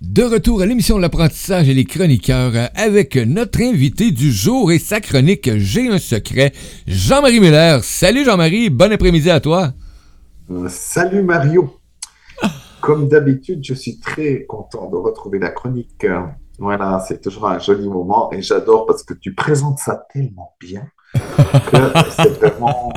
De retour à l'émission de l'apprentissage et les chroniqueurs avec notre invité du jour et sa chronique J'ai un secret, Jean-Marie Muller. Salut Jean-Marie, bon après-midi à toi. Euh, salut Mario. Comme d'habitude, je suis très content de retrouver la chronique. Voilà, c'est toujours un joli moment et j'adore parce que tu présentes ça tellement bien que c'est vraiment,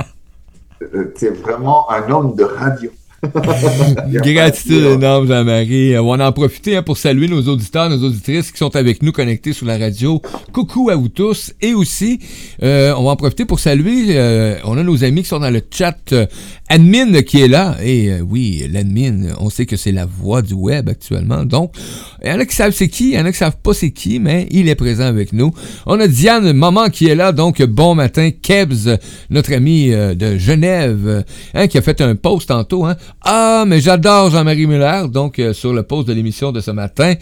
euh, vraiment un homme de radio. Gratitude énorme, Jean-Marie. On va en profiter hein, pour saluer nos auditeurs, nos auditrices qui sont avec nous connectés sur la radio. Coucou à vous tous. Et aussi, euh, on va en profiter pour saluer, euh, on a nos amis qui sont dans le chat euh, admin qui est là. Et oui, l'admin, on sait que c'est la voix du web actuellement. Donc, il y en a qui savent c'est qui, il y en a qui savent pas c'est qui, mais il est présent avec nous. On a Diane Maman qui est là. Donc, bon matin. Kebs, notre ami de Genève, hein, qui a fait un post tantôt. Hein. Ah, mais j'adore Jean-Marie Muller, donc euh, sur le poste de l'émission de ce matin.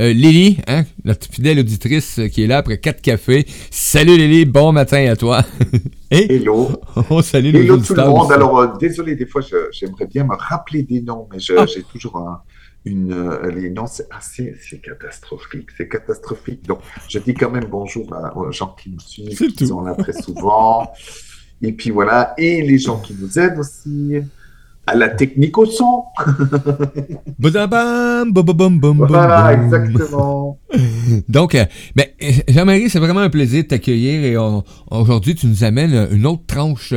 Euh, Lily, hein, notre fidèle auditrice euh, qui est là après quatre cafés. Salut Lily, bon matin à toi. Hello. On salue Hello tout le monde. Alors, désolé, des fois, j'aimerais bien me rappeler des noms, mais ah. j'ai toujours un, une, les noms, c'est assez, c'est catastrophique, c'est catastrophique. Donc, je dis quand même bonjour aux gens qui nous suivent, qui sont là très souvent. Et puis voilà, et les gens qui nous aident aussi à la technique au son. voilà, exactement. Donc, euh, mais Jean-Marie, c'est vraiment un plaisir de t'accueillir et aujourd'hui, tu nous amènes une autre tranche.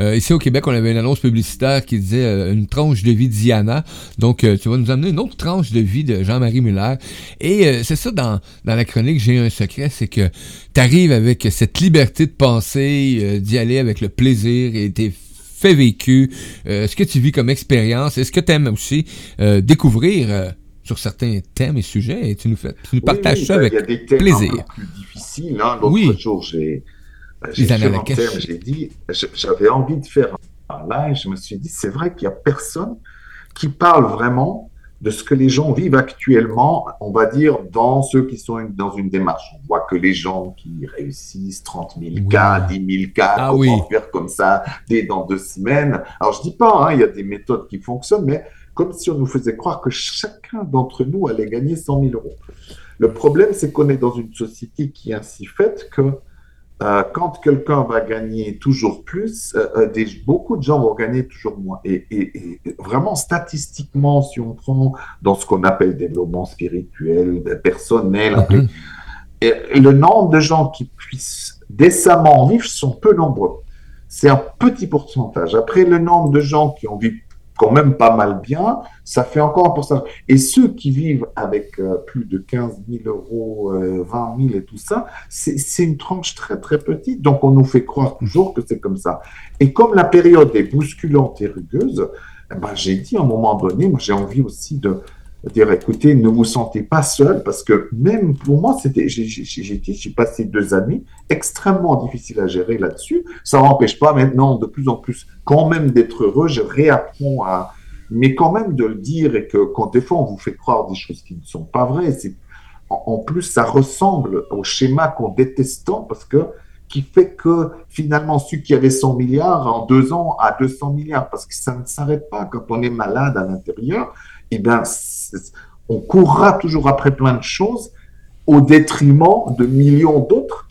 Euh, ici au Québec, on avait une annonce publicitaire qui disait euh, une tranche de vie Diana. Donc, tu vas nous amener une autre tranche de vie de Jean-Marie Muller. Et c'est ça, dans, dans la chronique, j'ai un secret, c'est que tu arrives avec cette liberté de penser, d'y aller avec le plaisir et t'es fait vécu, euh, ce que tu vis comme expérience, est-ce que tu aimes aussi euh, découvrir euh, sur certains thèmes et sujets? Et tu nous, fais, tu nous partages ça ben, avec plaisir. Il y a des thèmes plaisir. plus difficiles. Hein. L'autre jour, j'ai j'ai dit, j'avais envie de faire un live, je me suis dit, c'est vrai qu'il n'y a personne qui parle vraiment de ce que les gens vivent actuellement, on va dire, dans ceux qui sont dans une démarche. On voit que les gens qui réussissent 30 000 cas, 10 000 cas, ah, comment faire comme ça dès dans deux semaines. Alors, je dis pas, hein, il y a des méthodes qui fonctionnent, mais comme si on nous faisait croire que chacun d'entre nous allait gagner 100 000 euros. Le problème, c'est qu'on est dans une société qui est ainsi faite que euh, quand quelqu'un va gagner toujours plus, euh, euh, des, beaucoup de gens vont gagner toujours moins. Et, et, et, vraiment, statistiquement, si on prend dans ce qu'on appelle développement spirituel, personnel, mm et, le nombre de gens qui puissent décemment vivre sont peu nombreux. C'est un petit pourcentage. Après, le nombre de gens qui ont vécu quand même pas mal bien, ça fait encore un pourcentage. Et ceux qui vivent avec euh, plus de 15 000 euros, 20 000 et tout ça, c'est une tranche très très petite. Donc on nous fait croire toujours que c'est comme ça. Et comme la période est bousculante et rugueuse, eh ben, j'ai dit à un moment donné, moi j'ai envie aussi de, dire écoutez, ne vous sentez pas seul parce que même pour moi, j'ai, passé deux années extrêmement difficiles à gérer là-dessus. Ça n'empêche pas maintenant de plus en plus quand même d'être heureux. Je réapprends à, mais quand même de le dire et que quand des fois on vous fait croire des choses qui ne sont pas vraies, en plus ça ressemble au schéma qu'on déteste tant parce que qui fait que finalement, celui qui avait 100 milliards en deux ans a 200 milliards, parce que ça ne s'arrête pas quand on est malade à l'intérieur eh bien, on courra toujours après plein de choses au détriment de millions d'autres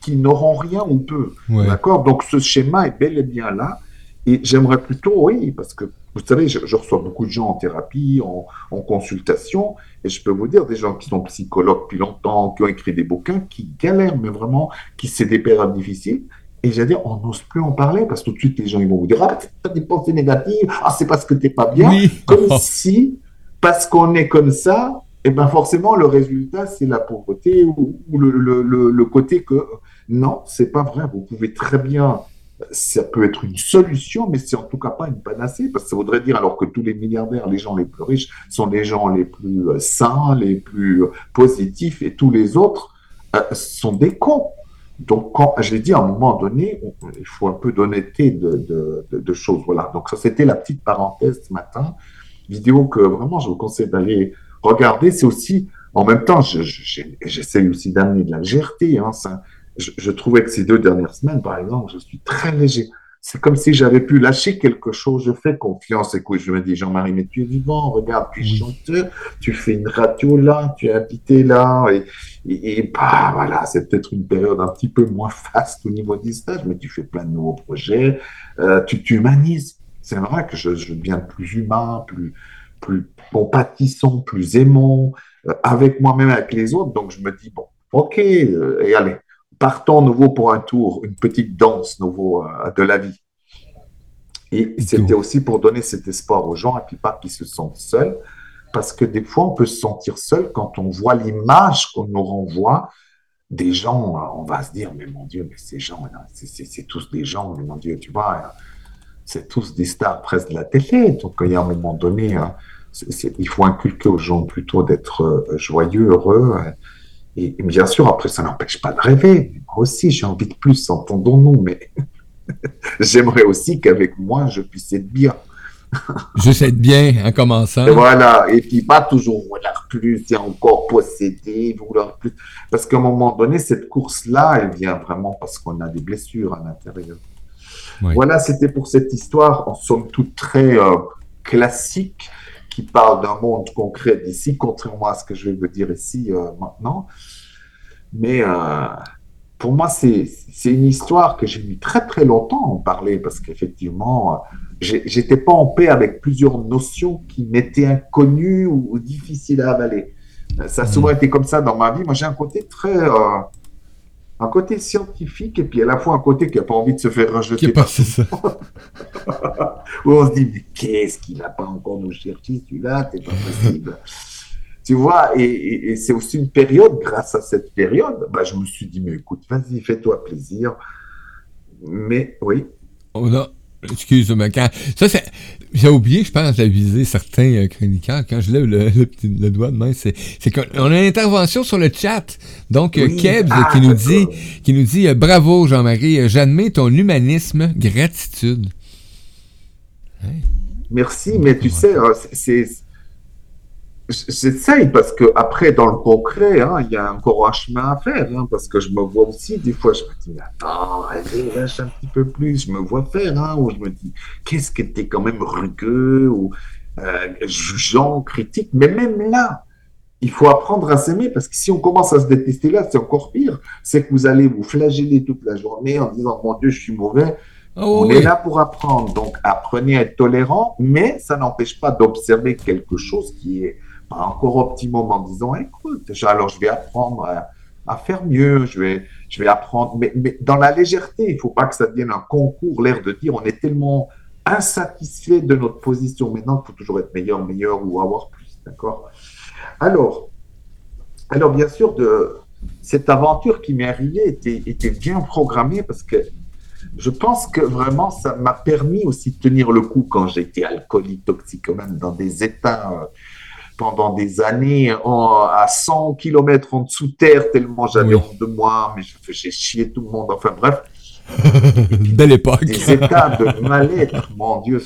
qui, n'auront rien ou peu. D'accord? Donc ce schéma est bel et bien là. Et j'aimerais plutôt, oui, parce que vous savez, je, reçois beaucoup de gens en thérapie, en, consultation, et je peux vous dire, des gens qui sont psychologues depuis longtemps, qui ont écrit des bouquins, qui galèrent, mais vraiment, qui c'est des périodes difficiles. Et j'allais dire, on n'ose plus en parler parce que tout de suite, les gens ils vont vous dire Ah, as des pensées négatives, ah, c'est parce que tu n'es pas bien. Comme si, parce qu'on est comme ça, et eh ben forcément, le résultat, c'est la pauvreté ou, le, le, le, côté que non, c'est pas vrai. Vous pouvez très bien, ça peut être une solution, mais c'est en tout cas pas une panacée parce que ça voudrait dire alors que tous les milliardaires, les gens les plus riches, sont les gens les plus euh, sains, les plus positifs et tous les autres euh, sont des cons. Donc, quand j'ai dit à un moment donné, il faut un peu d'honnêteté de, de, choses. Voilà. Donc, ça, c'était la petite parenthèse ce matin. Vidéo que vraiment, je vous conseille d'aller regarder. C'est aussi, en même temps, j'essaie aussi d'amener de la légèreté. Hein, ça, je, trouvais que ces deux dernières semaines, par exemple, je suis très léger. c'est comme si j'avais pu lâcher quelque chose. Je fais confiance. Écoute, je me dis, Jean-Marie, mais tu es vivant, regarde, tu es chanteur, tu fais une radio là, tu es invité là. Et, et, bah, voilà, c'est peut-être une période un petit peu moins faste au niveau du stage, mais tu fais plein de nouveaux projets. Euh, tu t'humanises. C'est vrai que je, je, deviens plus humain, plus, plus compatissant, plus aimant, euh, avec moi-même, avec les autres. Donc, je me dis, bon, ok, euh, et allez, partons nouveau pour un tour, une petite danse nouveau euh, de la vie. Et c'était aussi pour donner cet espoir aux gens et puis pas qu'ils se sentent seuls, parce que des fois on peut se sentir seul quand on voit l'image qu'on nous renvoie des gens. On va se dire mais mon Dieu, mais ces gens, c'est tous des gens, mais mon Dieu, tu vois, c'est tous des stars presque de la télé. Donc il y a un moment donné, hein, il faut inculquer aux gens plutôt d'être euh, joyeux, heureux. Et, bien sûr, après, ça n'empêche pas de rêver. Moi aussi, j'ai envie de plus, entendons-nous, mais j'aimerais aussi qu'avec moi, je puisse être bien. Juste être bien en commençant. voilà, et puis pas toujours vouloir plus et encore posséder, vouloir plus. Parce qu'à un moment donné, cette course-là, elle vient vraiment parce qu'on a des blessures à l'intérieur. Voilà, c'était pour cette histoire, en somme toute très euh, classique, qui parle d'un monde concret d'ici, contrairement à ce que je vais vous dire ici euh, maintenant. Mais euh, pour moi, c'est une histoire que j'ai mis très très longtemps à en parler parce qu'effectivement, j'étais pas en paix avec plusieurs notions qui m'étaient inconnues ou, difficiles à avaler. Ça a souvent mmh. été comme ça dans ma vie. Moi, j'ai un côté très euh, un côté scientifique et puis à la fois un côté qui n'a pas envie de se faire rejeter. Qui pas, ça. Où on se dit, mais qu'est-ce qu'il n'a pas encore nous chercher celui-là C'est pas possible. tu vois, et, c'est aussi une période, grâce à cette période, bah, je me suis dit, mais écoute, vas-y, fais-toi plaisir. Mais oui. On a, excuse-moi, ça c'est, j'ai oublié, je pense, d'aviser certains euh, chroniqueurs. Quand je lève le, le, doigt de main, c'est, c'est qu'on a une intervention sur le chat. Donc, euh, Kebs ah, qui, nous dit, qui nous dit Bravo, Jean-Marie, euh, j'admets ton humanisme, gratitude. Merci, mais tu sais, c'est J'essaye parce que après dans le concret, hein, il y a encore un chemin à faire. Hein, parce que je me vois aussi des fois, je me dis attends, allez lâche un petit peu plus. Je me vois faire, hein, ou je me dis qu'est-ce que t'es quand même rugueux ou euh, jugeant, critique. Mais même là, il faut apprendre à s'aimer parce que si on commence à se détester là, c'est encore pire. C'est que vous allez vous flageller toute la journée en disant mon Dieu, je suis mauvais. Oh on est là pour apprendre. Donc apprenez à être tolérant, mais ça n'empêche pas d'observer quelque chose qui est pas encore optimum en disant écoute, alors je vais apprendre à, faire mieux, je vais, je vais apprendre, mais, mais dans la légèreté, il ne faut pas que ça devienne un concours, l'air de dire on est tellement insatisfait de notre position. Maintenant, il faut toujours être meilleur, meilleur ou avoir plus, d'accord? Alors, alors bien sûr, cette aventure qui m'est arrivée était, était bien programmée parce que je pense que vraiment, ça m'a permis aussi de tenir le coup quand j'étais alcoolique, toxicomane, dans des états euh, pendant des années à 100 km en dessous terre, tellement j'avais honte de moi, mais faisais chier tout le monde. Enfin bref. Belle époque. Des états de mal-être, mon Dieu,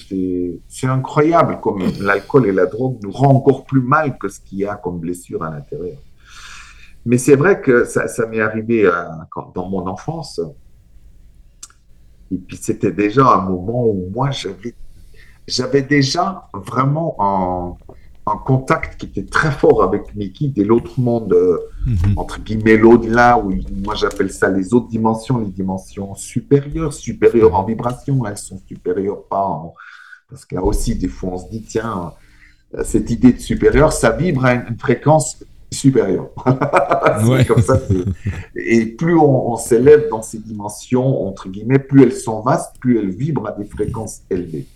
c'est incroyable comme l'alcool et la drogue nous rend encore plus mal que ce qu'il y a comme blessure à l'intérieur. Mais c'est vrai que ça, ça m'est arrivé euh, dans mon enfance. Et puis c'était déjà un moment où moi j'avais déjà vraiment en un contact qui était très fort avec Mickey et l'autre monde, euh, mhm. entre guillemets, l'au-delà, où moi j'appelle ça les autres dimensions, les dimensions supérieures, supérieures en vibration, elles sont supérieures pas en... Parce qu'il y a aussi des fois on se dit, tiens, euh, cette idée de supérieur, ça vibre à une fréquence supérieure. comme ça. Et plus on, s'élève dans ces dimensions, entre guillemets, plus elles sont vastes, plus elles vibrent à des fréquences élevées.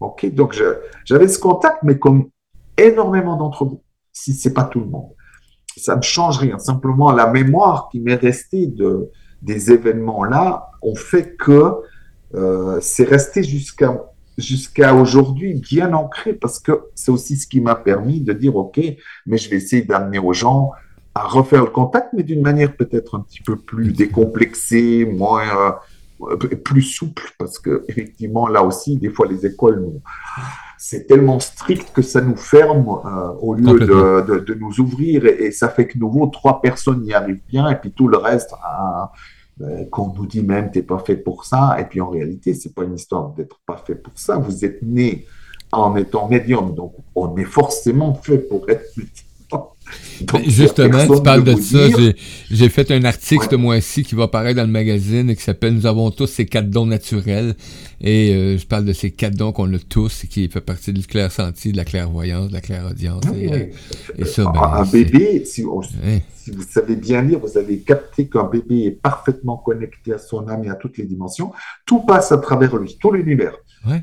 Ok, donc j'avais ce contact, mais comme énormément d'entre vous, si c'est pas tout le monde. Ça ne change rien. Simplement, la mémoire qui m'est restée de, des événements-là ont fait que euh, c'est resté jusqu'à jusqu'à aujourd'hui bien ancré parce que c'est aussi ce qui m'a permis de dire ok, mais je vais essayer d'amener aux gens à refaire le contact, mais d'une manière peut-être un petit peu plus décomplexée, moins euh, plus souple, parce que effectivement là aussi, des fois les écoles c'est tellement strict que ça nous ferme euh, au lieu de, de, nous ouvrir et, ça fait que nouveau trois personnes y arrivent bien et puis tout le reste, ah, euh, qu'on nous dit même t'es pas fait pour ça, et puis en réalité, c'est pas une histoire d'être pas fait pour ça. Vous êtes né en étant médium, donc on est forcément fait pour être Justement, tu parles de ça. J'ai fait un article ce mois-ci qui va apparaître dans le magazine et qui s'appelle Nous avons tous ces quatre dons naturels. Et euh, je parle de ces quatre dons qu'on a tous et qui fait partie du clair senti, de la clairvoyance, de la clairaudience. et, euh, et, ça, ben, un bébé, si, si, vous savez bien lire, vous avez capté qu'un bébé est parfaitement connecté à son âme et à toutes les dimensions. Tout passe à travers lui, tout l'univers.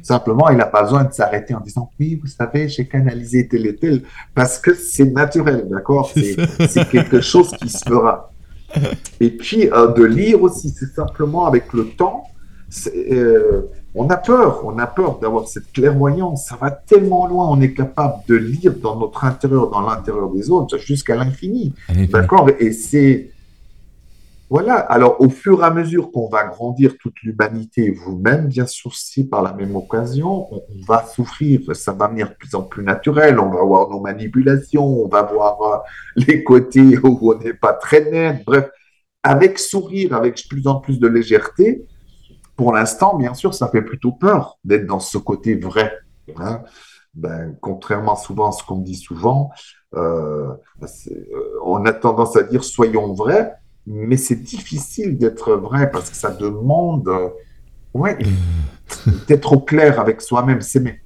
Simplement, il n'a pas besoin de s'arrêter en disant oui, vous savez, j'ai canalisé tel et tel, parce que c'est naturel, d'accord? C'est quelque chose qui se fera. Et puis, euh, de lire aussi, c'est simplement avec le temps, euh, on a peur, on a peur d'avoir cette clairvoyance, ça va tellement loin, on est capable de lire dans notre intérieur, dans l'intérieur des autres, jusqu'à l'infini, d'accord? Et c'est voilà, alors au fur et à mesure qu'on va grandir toute l'humanité, vous-même, bien sûr, si par la même occasion, on, va souffrir, ça va venir de plus en plus naturel, on va voir nos manipulations, on va voir euh, les côtés où on n'est pas très net, bref, avec sourire, avec plus en plus de légèreté, pour l'instant, bien sûr, ça fait plutôt peur d'être dans ce côté vrai. Hein. Ben, contrairement souvent à ce qu'on dit souvent, euh, euh, on a tendance à dire soyons vrais, mais c'est difficile d'être vrai parce que ça demande ouais, d'être au clair avec soi-même, s'aimer.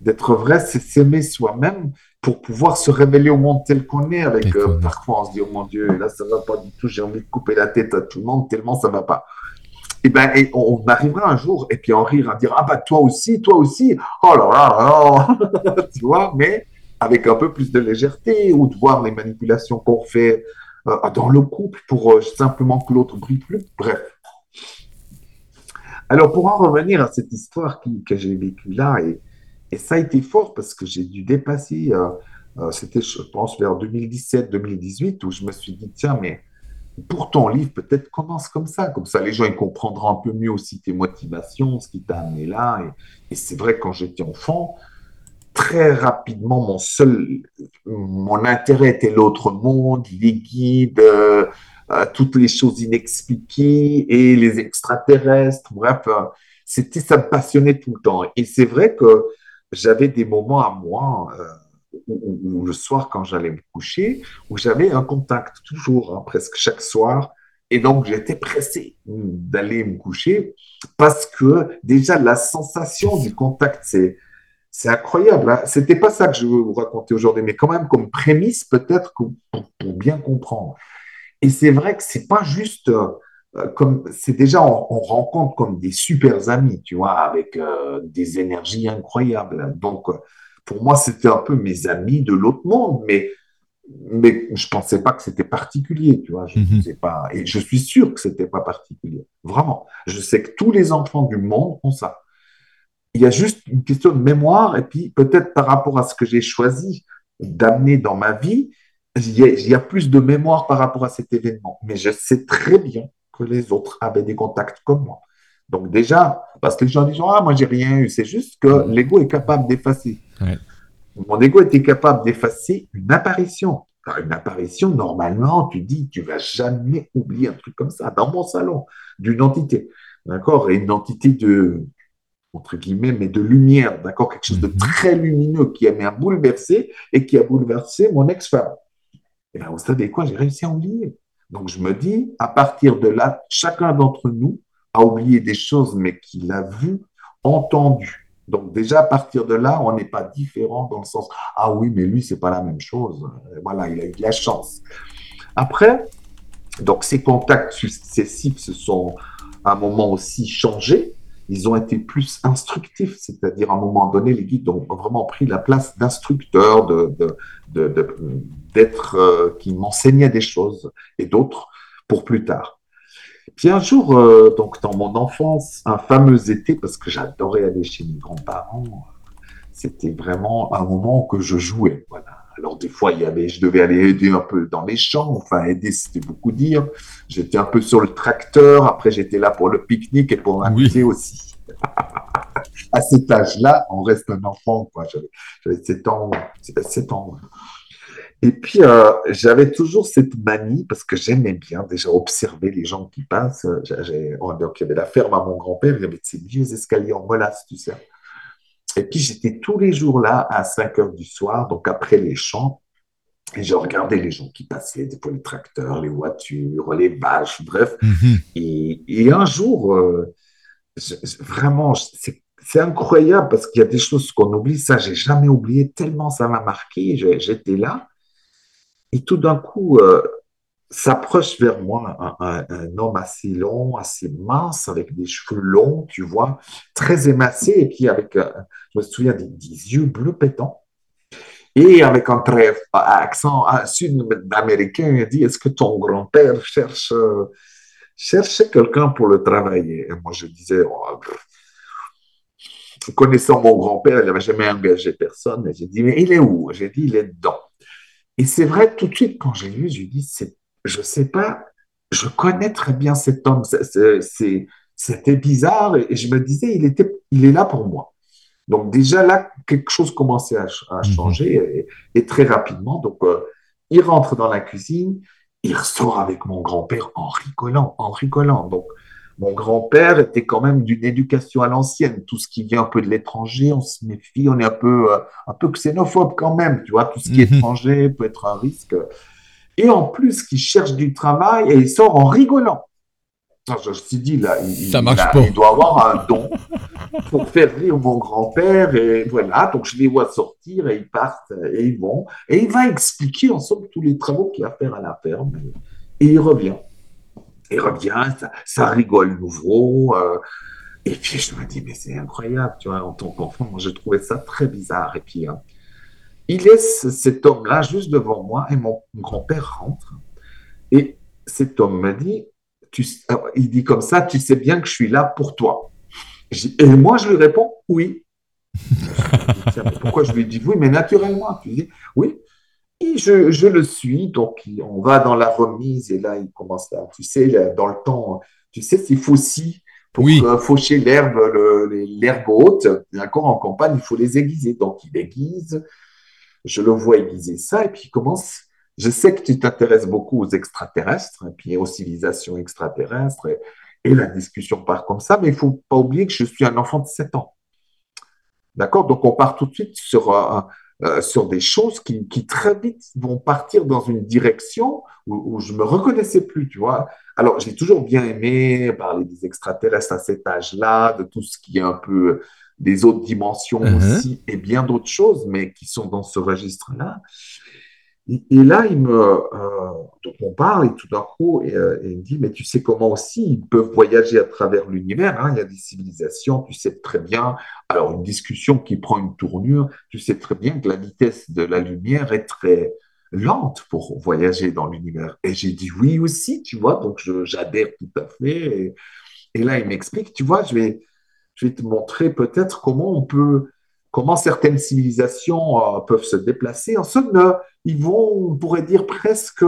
D'être vrai, c'est s'aimer soi-même pour pouvoir se révéler au monde tel qu'on est. Avec euh, parfois, on se dit oh mon Dieu, là ça va pas du tout, j'ai envie de couper la tête à tout le monde tellement ça va pas. Et eh ben, et on, arrivera un jour et puis en rire, à dire ah bah toi aussi, toi aussi, oh là là, là. tu vois, mais avec un peu plus de légèreté ou de voir les manipulations qu'on fait dans le couple pour euh, simplement que l'autre brille plus. Bref. Alors, pour en revenir à cette histoire que j'ai vécue là, et, et, ça a été fort parce que j'ai dû dépasser, euh, c'était, je pense, vers 2017-2018, où je me suis dit, tiens, mais pour ton livre, peut-être commence comme ça. Comme ça, les gens ils comprendront un peu mieux aussi tes motivations, ce qui t'a amené là. Et, et c'est vrai, quand j'étais enfant, très rapidement, mon seul, mon intérêt était l'autre monde, les guides, euh, euh, toutes les choses inexpliquées et les extraterrestres. Bref, euh, c'était, ça me passionnait tout le temps. Et c'est vrai que j'avais des moments à moi, où, le soir quand j'allais me coucher, où j'avais un contact toujours, hein, presque chaque soir. Et donc, j'étais pressé d'aller me coucher parce que déjà, la sensation du contact, c'est, c'est incroyable. Hein. C'était pas ça que je veux vous raconter aujourd'hui, mais quand même comme prémisse peut-être pour, bien comprendre. Et c'est vrai que c'est pas juste euh, comme c'est déjà on, rencontre comme des super amis, tu vois, avec euh, des énergies incroyables. Donc pour moi c'était un peu mes amis de l'autre monde, mais mais je pensais pas que c'était particulier, tu vois. Je ne mhm. sais pas, et je suis sûr que c'était pas particulier, vraiment. Je sais que tous les enfants du monde ont ça. Il y a juste une question de mémoire, et puis peut-être par rapport à ce que j'ai choisi d'amener dans ma vie, il y, a, plus de mémoire par rapport à cet événement. Mais je sais très bien que les autres avaient des contacts comme moi. Donc déjà, parce que les gens disent ah moi j'ai rien eu, c'est juste que l'ego est capable d'effacer. Mon ego était capable d'effacer une apparition. une apparition, normalement, tu dis, tu vas jamais oublier un truc comme ça dans mon salon d'une entité, d'accord, et une entité de entre guillemets, mais de lumière, d'accord? Quelque chose de mhm. très lumineux qui a bouleversé et qui a bouleversé mon ex-femme. Et eh bien, vous savez quoi J'ai réussi à oublier. Donc, je me dis, à partir de là, chacun d'entre nous a oublié des choses, mais qu'il a vues, entendues. Donc, déjà, à partir de là, on n'est pas différent dans le sens, ah oui, mais lui, c'est pas la même chose. Voilà, il a eu de la chance. Après, donc, ces contacts successifs se sont à un moment aussi changés ils ont été plus instructifs, c'est-à-dire à un moment donné, les guides ont vraiment pris la place d'instructeurs, d'être, de, de, euh, qui m'enseignaient des choses et d'autres pour plus tard. Puis un jour, euh, donc dans mon enfance, un fameux été, parce que j'adorais aller chez mes grands-parents, c'était vraiment un moment que je jouais. Voilà. Alors des fois, il y avait, je devais aller aider un peu dans les champs. Enfin, aider, c'était beaucoup dire. J'étais un peu sur le tracteur. Après, j'étais là pour le pique-nique et pour m'amuser aussi. à cet âge-là, on reste un enfant. J'avais 7 ans, 7 ans. Et puis, euh, j'avais toujours cette manie, parce que j'aimais bien déjà observer les gens qui passent. donc, il y avait la ferme à mon grand-père, il y avait ces vieux escaliers en molasse, tu sais. Et puis, j'étais tous les jours là à 5 heures du soir, donc après les champs, et je regardais les gens qui passaient, des fois les tracteurs, les voitures, les vaches, bref. Mhm. et, un jour, euh, vraiment, c'est incroyable parce qu'il y a des choses qu'on oublie. Ça, j'ai jamais oublié, tellement ça m'a marqué. J'étais là. Et tout d'un coup, euh, s'approche vers moi un, homme assez long, assez mince, avec des cheveux longs, tu vois, très émacié, et puis avec, euh, je me souviens, des, yeux bleus pétants. Et avec un très accent sud-américain, il dit Est-ce que ton grand-père cherche, euh, quelqu'un pour le travailler? Et moi, je disais oh, Connaissant mon grand-père, il n'avait jamais engagé personne. Et j'ai dit Mais il est où? J'ai dit Il est dedans. Et c'est vrai, tout de suite, quand j'ai vu, j'ai dit, je ne sais pas, je connais très bien cet homme, c'était bizarre, et je me disais, il, était, il est là pour moi. Donc déjà là, quelque chose commençait à, mhm. changer, et, très rapidement. Donc, euh, il rentre dans la cuisine, il ressort avec mon grand-père en rigolant, en rigolant. Donc, mon grand-père était quand même d'une éducation à l'ancienne. Tout ce qui vient un peu de l'étranger, on se méfie, on est un peu, euh, un peu xénophobe quand même. Tu vois, tout ce qui est mhm. étranger peut être un risque. Et en plus, qui cherche du travail et il sort en rigolant. je me suis dit, là, il, Ça marche pas. il doit avoir un don pour faire rire mon grand-père. Et voilà, donc je les vois sortir et ils partent et ils vont. Et il va expliquer ensemble tous les travaux qu'il a à faire à la ferme. Et il revient il revient, ça, rigole nouveau. Euh, et puis je me dis, mais c'est incroyable, tu vois, en tant qu'enfant, moi je trouvais ça très bizarre. Et puis, hein, il laisse cet homme-là juste devant moi et mon grand-père rentre. Et cet homme me dit, tu, euh, il dit comme ça, tu sais bien que je suis là pour toi. Et moi je lui réponds, oui. pourquoi je lui dis oui? Mais naturellement, tu dis, oui, et je, le suis, donc on va dans la remise et là il commence à, tu sais, dans le temps, tu sais, c'est faucille pour faucher l'herbe, l'herbe haute, d'accord, en campagne, il faut les aiguiser. Donc il aiguise, je le vois aiguiser ça et puis il commence. Je sais que tu t'intéresses beaucoup aux extraterrestres et aux civilisations extraterrestres et, la discussion part comme ça, mais il faut pas oublier que je suis un enfant de 7 ans. D'accord? Donc on part tout de suite sur un euh, sur des choses qui, très vite vont partir dans une direction où, je me reconnaissais plus, tu vois? Alors, j'ai toujours bien aimé parler des extraterrestres à cet âge-là, de tout ce qui est un peu des autres dimensions uh-huh. aussi, et bien d'autres choses, mais qui sont dans ce registre-là. Et, là, il me, euh, donc on parle et tout d'un coup, euh, il me dit, mais tu sais comment aussi ils peuvent voyager à travers l'univers. Hein, il y a des civilisations, tu sais très bien. Alors une discussion qui prend une tournure, tu sais très bien que la vitesse de la lumière est très lente pour voyager dans l'univers. Et j'ai dit oui aussi, tu vois. Donc j'adhère tout à fait. Et, et là, il m'explique, tu vois, je vais, je vais te montrer peut-être comment on peut comment certaines civilisations euh, peuvent se déplacer. En somme, euh, ils vont, on pourrait dire presque,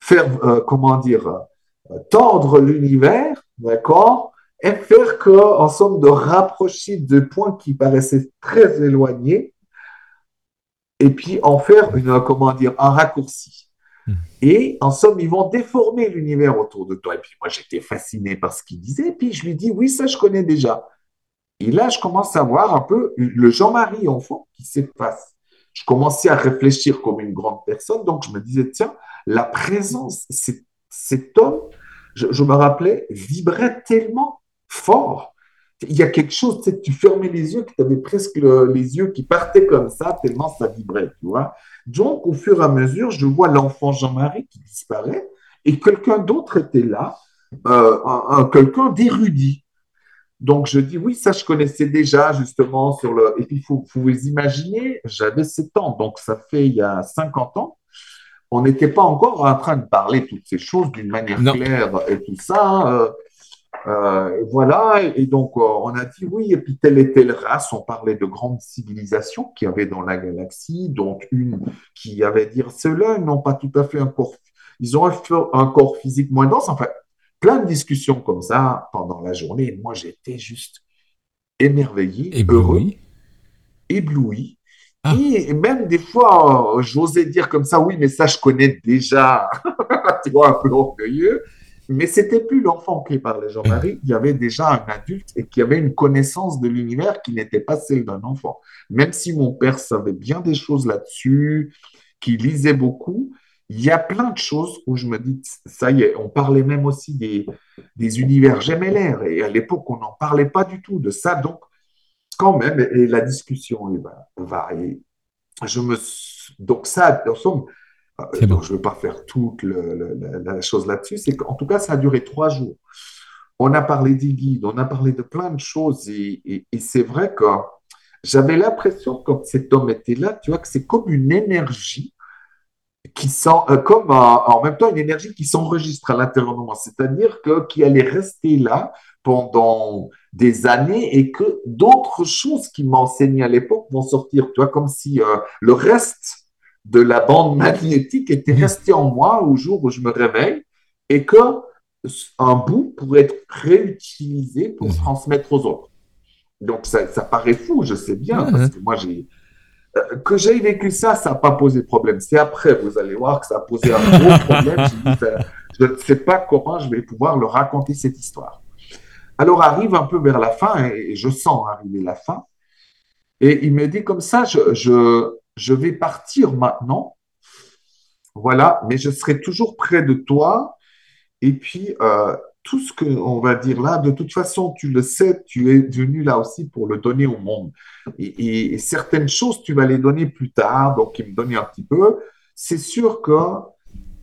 faire, euh, comment dire, tordre l'univers, d'accord, et faire que, somme, de rapprocher deux points qui paraissaient très éloignés, et puis en faire une, comment dire, un raccourci. Hmm. Et en somme, ils vont déformer l'univers autour de toi. Et puis moi, j'étais fasciné par ce qu'il disait. Et puis je lui dis, oui, ça, je connais déjà. Et là, je commence à voir un peu le Jean-Marie enfant qui s'efface. Je commençais à réfléchir comme une grande personne, donc je me disais, tiens, la présence, cet homme, je, me rappelais, vibrait tellement fort. Il y a quelque chose, tu fermais les yeux, tu avais presque les yeux qui partaient comme ça, tellement ça vibrait, tu vois. Donc, au fur et à mesure, je vois l'enfant Jean-Marie qui disparaît et quelqu'un d'autre était là, euh, quelqu'un d'érudit. Donc, je dis oui, ça, je connaissais déjà justement sur le. Et puis, vous imaginer, j'avais 7 ans, donc ça fait il y a 50 ans. On n'était pas encore en train de parler toutes ces choses d'une manière claire et tout ça. Euh, euh, voilà, et donc euh, on a dit oui, et puis telle et telle race, on parlait de grandes civilisations qui avaient dans la galaxie, dont une qui avait dire cela, ils n'ont pas tout à fait un corps, ils ont un corps physique moins dense, enfin, plein de discussions comme ça pendant la journée. moi, j'étais juste émerveillé, ébloui. ébloui. Ah. Et même des fois, j'osais dire comme ça, oui, mais ça, je connais déjà. tu vois, un peu orgueilleux. Mais c'était plus l'enfant qui parlait, Jean-Marie. Il y avait déjà un adulte et qui avait une connaissance de l'univers qui n'était pas celle d'un enfant. Même si mon père savait bien des choses là-dessus, qui lisait beaucoup, il y a plein de choses où je me dis, ça y est, on parlait même aussi des, des univers l'air Et à l'époque, on n'en parlait pas du tout de ça. Donc, quand même, et la discussion va, va et je me, donc ça, en somme, euh, je ne veux pas faire toute la chose là-dessus, c'est qu'en tout cas, ça a duré trois jours. On a parlé des guides, on a parlé de plein de choses, et, c'est vrai que j'avais l'impression, quand cet homme était là, tu vois, que c'est comme une énergie qui sent, euh, comme en même temps une énergie qui s'enregistre à l'intérieur de moi, c'est-à-dire que qui allait rester là pendant des années et que d'autres choses qui m'enseignaient à l'époque vont sortir, tu vois, comme si euh, le reste de la bande magnétique était resté en moi au jour où je me réveille et que un bout pourrait être réutilisé pour se transmettre aux autres. Donc ça, ça paraît fou, je sais bien, parce que moi j'ai euh, que j'ai vécu ça, ça n'a pas posé de problème. C'est après, vous allez voir que ça a posé un gros problème. je ne sais pas comment je vais pouvoir leur raconter cette histoire. Alors arrive un peu vers la fin, et je sens arriver la fin, et il me dit comme ça, je, je, je vais partir maintenant, voilà, mais je serai toujours près de toi. Et puis, euh, tout ce qu'on va dire là, de toute façon, tu le sais, tu es venu là aussi pour le donner au monde. Et, certaines choses, tu vas les donner plus tard, donc il me donnait un petit peu. C'est sûr que,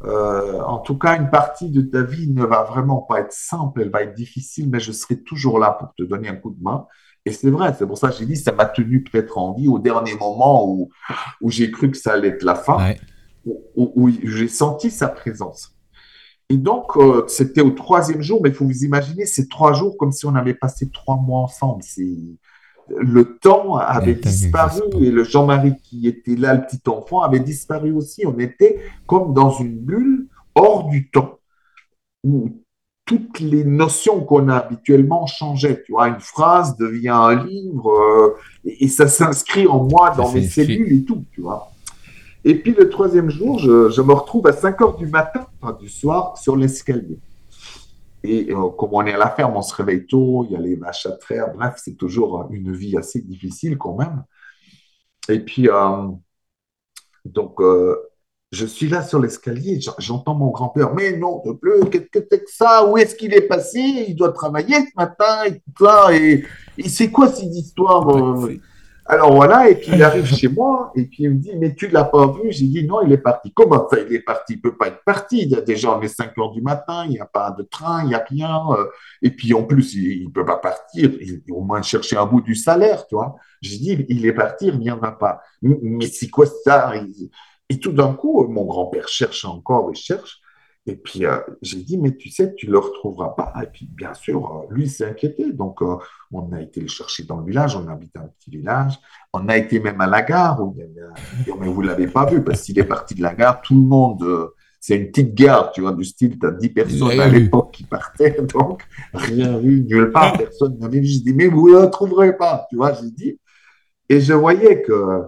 euh, en tout cas, une partie de ta vie ne va vraiment pas être simple, elle va être difficile, mais je serai toujours là pour te donner un coup de main. Et c'est vrai, c'est pour ça que j'ai dit, ça m'a tenu peut-être en vie au dernier moment où, où j'ai cru que ça allait être la fin, où, j'ai senti sa présence. Et donc, euh, c'était au troisième jour, mais il faut vous imaginer, ces trois jours comme si on avait passé trois mois ensemble. C'est le temps avait disparu et le Jean-Marie qui était là, le petit enfant, avait disparu aussi. On était comme dans une bulle hors du temps, où toutes les notions qu'on a habituellement changeaient. Tu vois, une phrase devient un livre euh, et, ça s'inscrit en moi, dans mes cellules et tout, tu vois. Et puis le troisième jour, je, me retrouve à 5 heures du matin, enfin, du soir, sur l'escalier. Et euh, comme on est à la ferme, on se réveille tôt, il y a les vaches à traire, bref, c'est toujours une vie assez difficile quand même. Et puis, euh, donc, je suis là sur l'escalier, j'entends mon grand-père, mais non, de plus, qu'est-ce que c'est que ça? Où est-ce qu'il est passé? Il doit travailler ce matin et tout ça. Et, c'est quoi cette histoire euh? Alors voilà, et puis il arrive chez moi, et puis il me dit, mais tu ne l'as pas vu J'ai dit, non, il est parti. Comment ça, il est parti? Il ne peut pas être parti. Il y a déjà les 5 heures du matin, il n'y a pas de train, il n'y a rien. Euh. et puis en plus, il ne peut pas partir. Il, au moins chercher un bout du salaire, tu vois. J'ai dit, il est parti, il ne viendra pas. Mais c'est quoi ça? Et tout d'un coup, mon grand-père cherche encore et cherche. Et puis, euh, j'ai dit, mais tu sais, tu ne le retrouveras pas. Et puis, bien sûr, euh, lui s'est inquiété. Donc, euh, on a été le chercher dans le village. On habite un petit village. On a été même à la gare. Où il y mais vous ne l'avez pas vu parce qu'il est parti de la gare. Tout le monde, c'est une petite gare, tu vois, du style, tu as 10 personnes à l'époque qui partaient. Donc, rien vu, nulle part. Personne n'avait vu. Je dis, mais vous ne le retrouverez pas. Tu vois, j'ai dit. Et je voyais que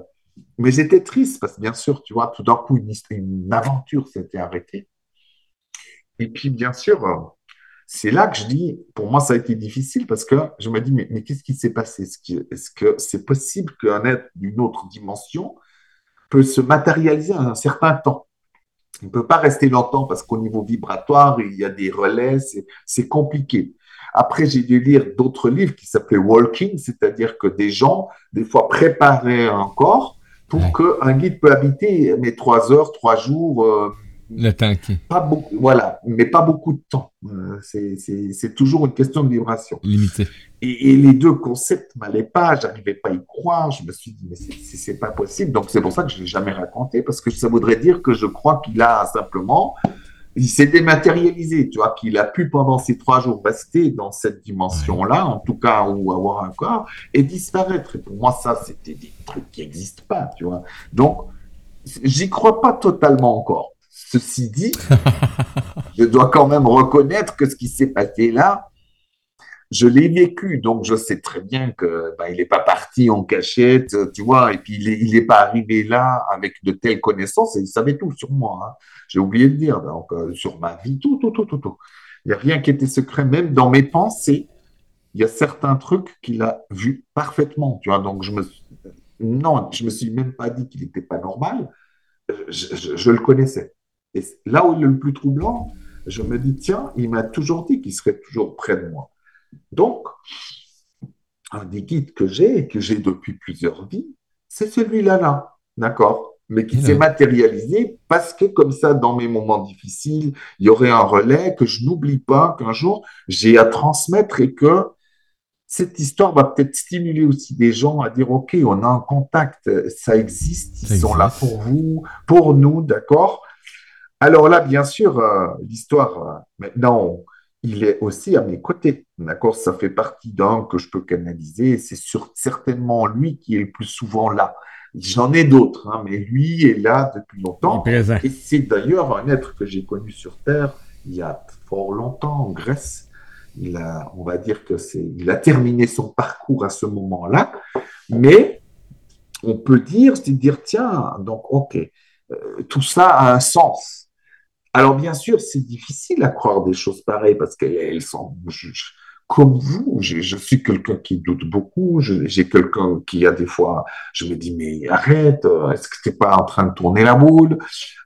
mais j'étais triste parce que, bien sûr, tu vois, tout d'un coup, une, une aventure s'était arrêtée. Et puis, bien sûr, euh, c'est là que je dis, pour moi, ça a été difficile parce que je me dis, mais, mais qu'est-ce qui s'est passé? Est-ce que c'est possible qu'un être d'une autre dimension peut se matérialiser à un certain temps? Il ne peut pas rester longtemps parce qu'au niveau vibratoire, il y a des relais, c'est compliqué. Après, j'ai dû lire d'autres livres qui s'appelaient Walking, c'est-à-dire que des gens, des fois, préparaient un corps pour qu'un guide peut habiter mais trois heures, trois jours. Euh, le temps Pas beaucoup, voilà, mais pas beaucoup de temps. Euh, c'est toujours une question de vibration. Limité. Et, les deux concepts m'allaient pas, j'arrivais pas à y croire. Je me suis dit, mais c'est pas possible. Donc c'est pour ça que je l'ai jamais raconté, parce que ça voudrait dire que je crois qu'il a simplement il s'est dématérialisé, tu vois, qu'il a pu pendant ces trois jours rester dans cette dimension-là, en tout cas, ou avoir un corps, et disparaître. Et pour moi, ça, c'était des trucs qui n'existent pas, tu vois. Donc, j'y crois pas totalement encore. Ceci dit, je dois quand même reconnaître que ce qui s'est passé là, je l'ai vécu, donc je sais très bien que ben, il n'est pas parti en cachette, tu vois, et puis il n'est pas arrivé là avec de telles connaissances et il savait tout sur moi. Hein. J'ai oublié de dire, donc, euh, sur ma vie, tout, tout, tout, tout, tout. Il n'y a rien qui était secret, même dans mes pensées. Il y a certains trucs qu'il a vus parfaitement, tu vois. Donc je me, non, je me suis même pas dit qu'il n'était pas normal. Je, le connaissais. Et là où il est le plus troublant, je me dis tiens, il m'a toujours dit qu'il serait toujours près de moi. Donc, un des guides que j'ai et que j'ai depuis plusieurs vies, c'est celui-là, là, d'accord? Mais qui s'est matérialisé parce que comme ça, dans mes moments difficiles, il y aurait un relais que je n'oublie pas qu'un jour, j'ai à transmettre et que cette histoire va peut-être stimuler aussi des gens à dire, OK, on a un contact, ça existe, ils sont là pour vous, pour nous, d'accord? Alors là, bien sûr, euh, l'histoire, euh, maintenant, il est aussi à mes côtés. D'accord? Ça fait partie d'un que je peux canaliser. C'est certainement lui qui est le plus souvent là. J'en ai d'autres, hein, mais lui est là depuis longtemps. Et c'est d'ailleurs un être que j'ai connu sur Terre il y a fort longtemps en Grèce. Il a, on va dire que c'est, il a terminé son parcours à ce moment-là, mais on peut dire, c'est dire, tiens, donc ok, euh, tout ça a un sens. Alors, bien sûr, c'est difficile à croire des choses pareilles parce qu'elles sont. comme vous, je, suis quelqu'un qui doute beaucoup. J'ai quelqu'un qui a des fois, je me dis, mais arrête, est-ce que tu n'es pas en train de tourner la boule?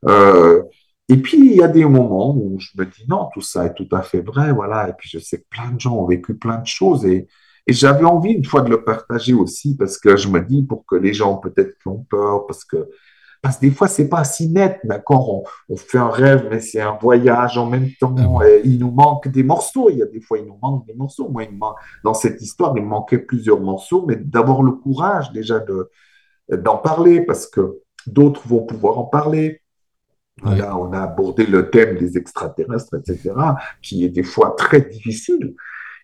Euh, Et puis, il y a des moments où je me dis, non, tout ça est tout à fait vrai, voilà. Et puis, je sais que plein de gens ont vécu plein de choses et, et j'avais envie une fois de le partager aussi parce que je me dis, pour que les gens peut-être qui ont peur, parce que parce que des fois, c'est pas si net, d'accord? On, fait un rêve, mais c'est un voyage en même temps. Ah il nous manque des morceaux. Il y a des fois, il nous manque des morceaux. Moi, dans cette histoire, il me manquait plusieurs morceaux, mais d'avoir le courage déjà de, d'en parler, parce que d'autres vont pouvoir en parler. Là, on a abordé le thème des extraterrestres, etc., qui est des fois très difficile.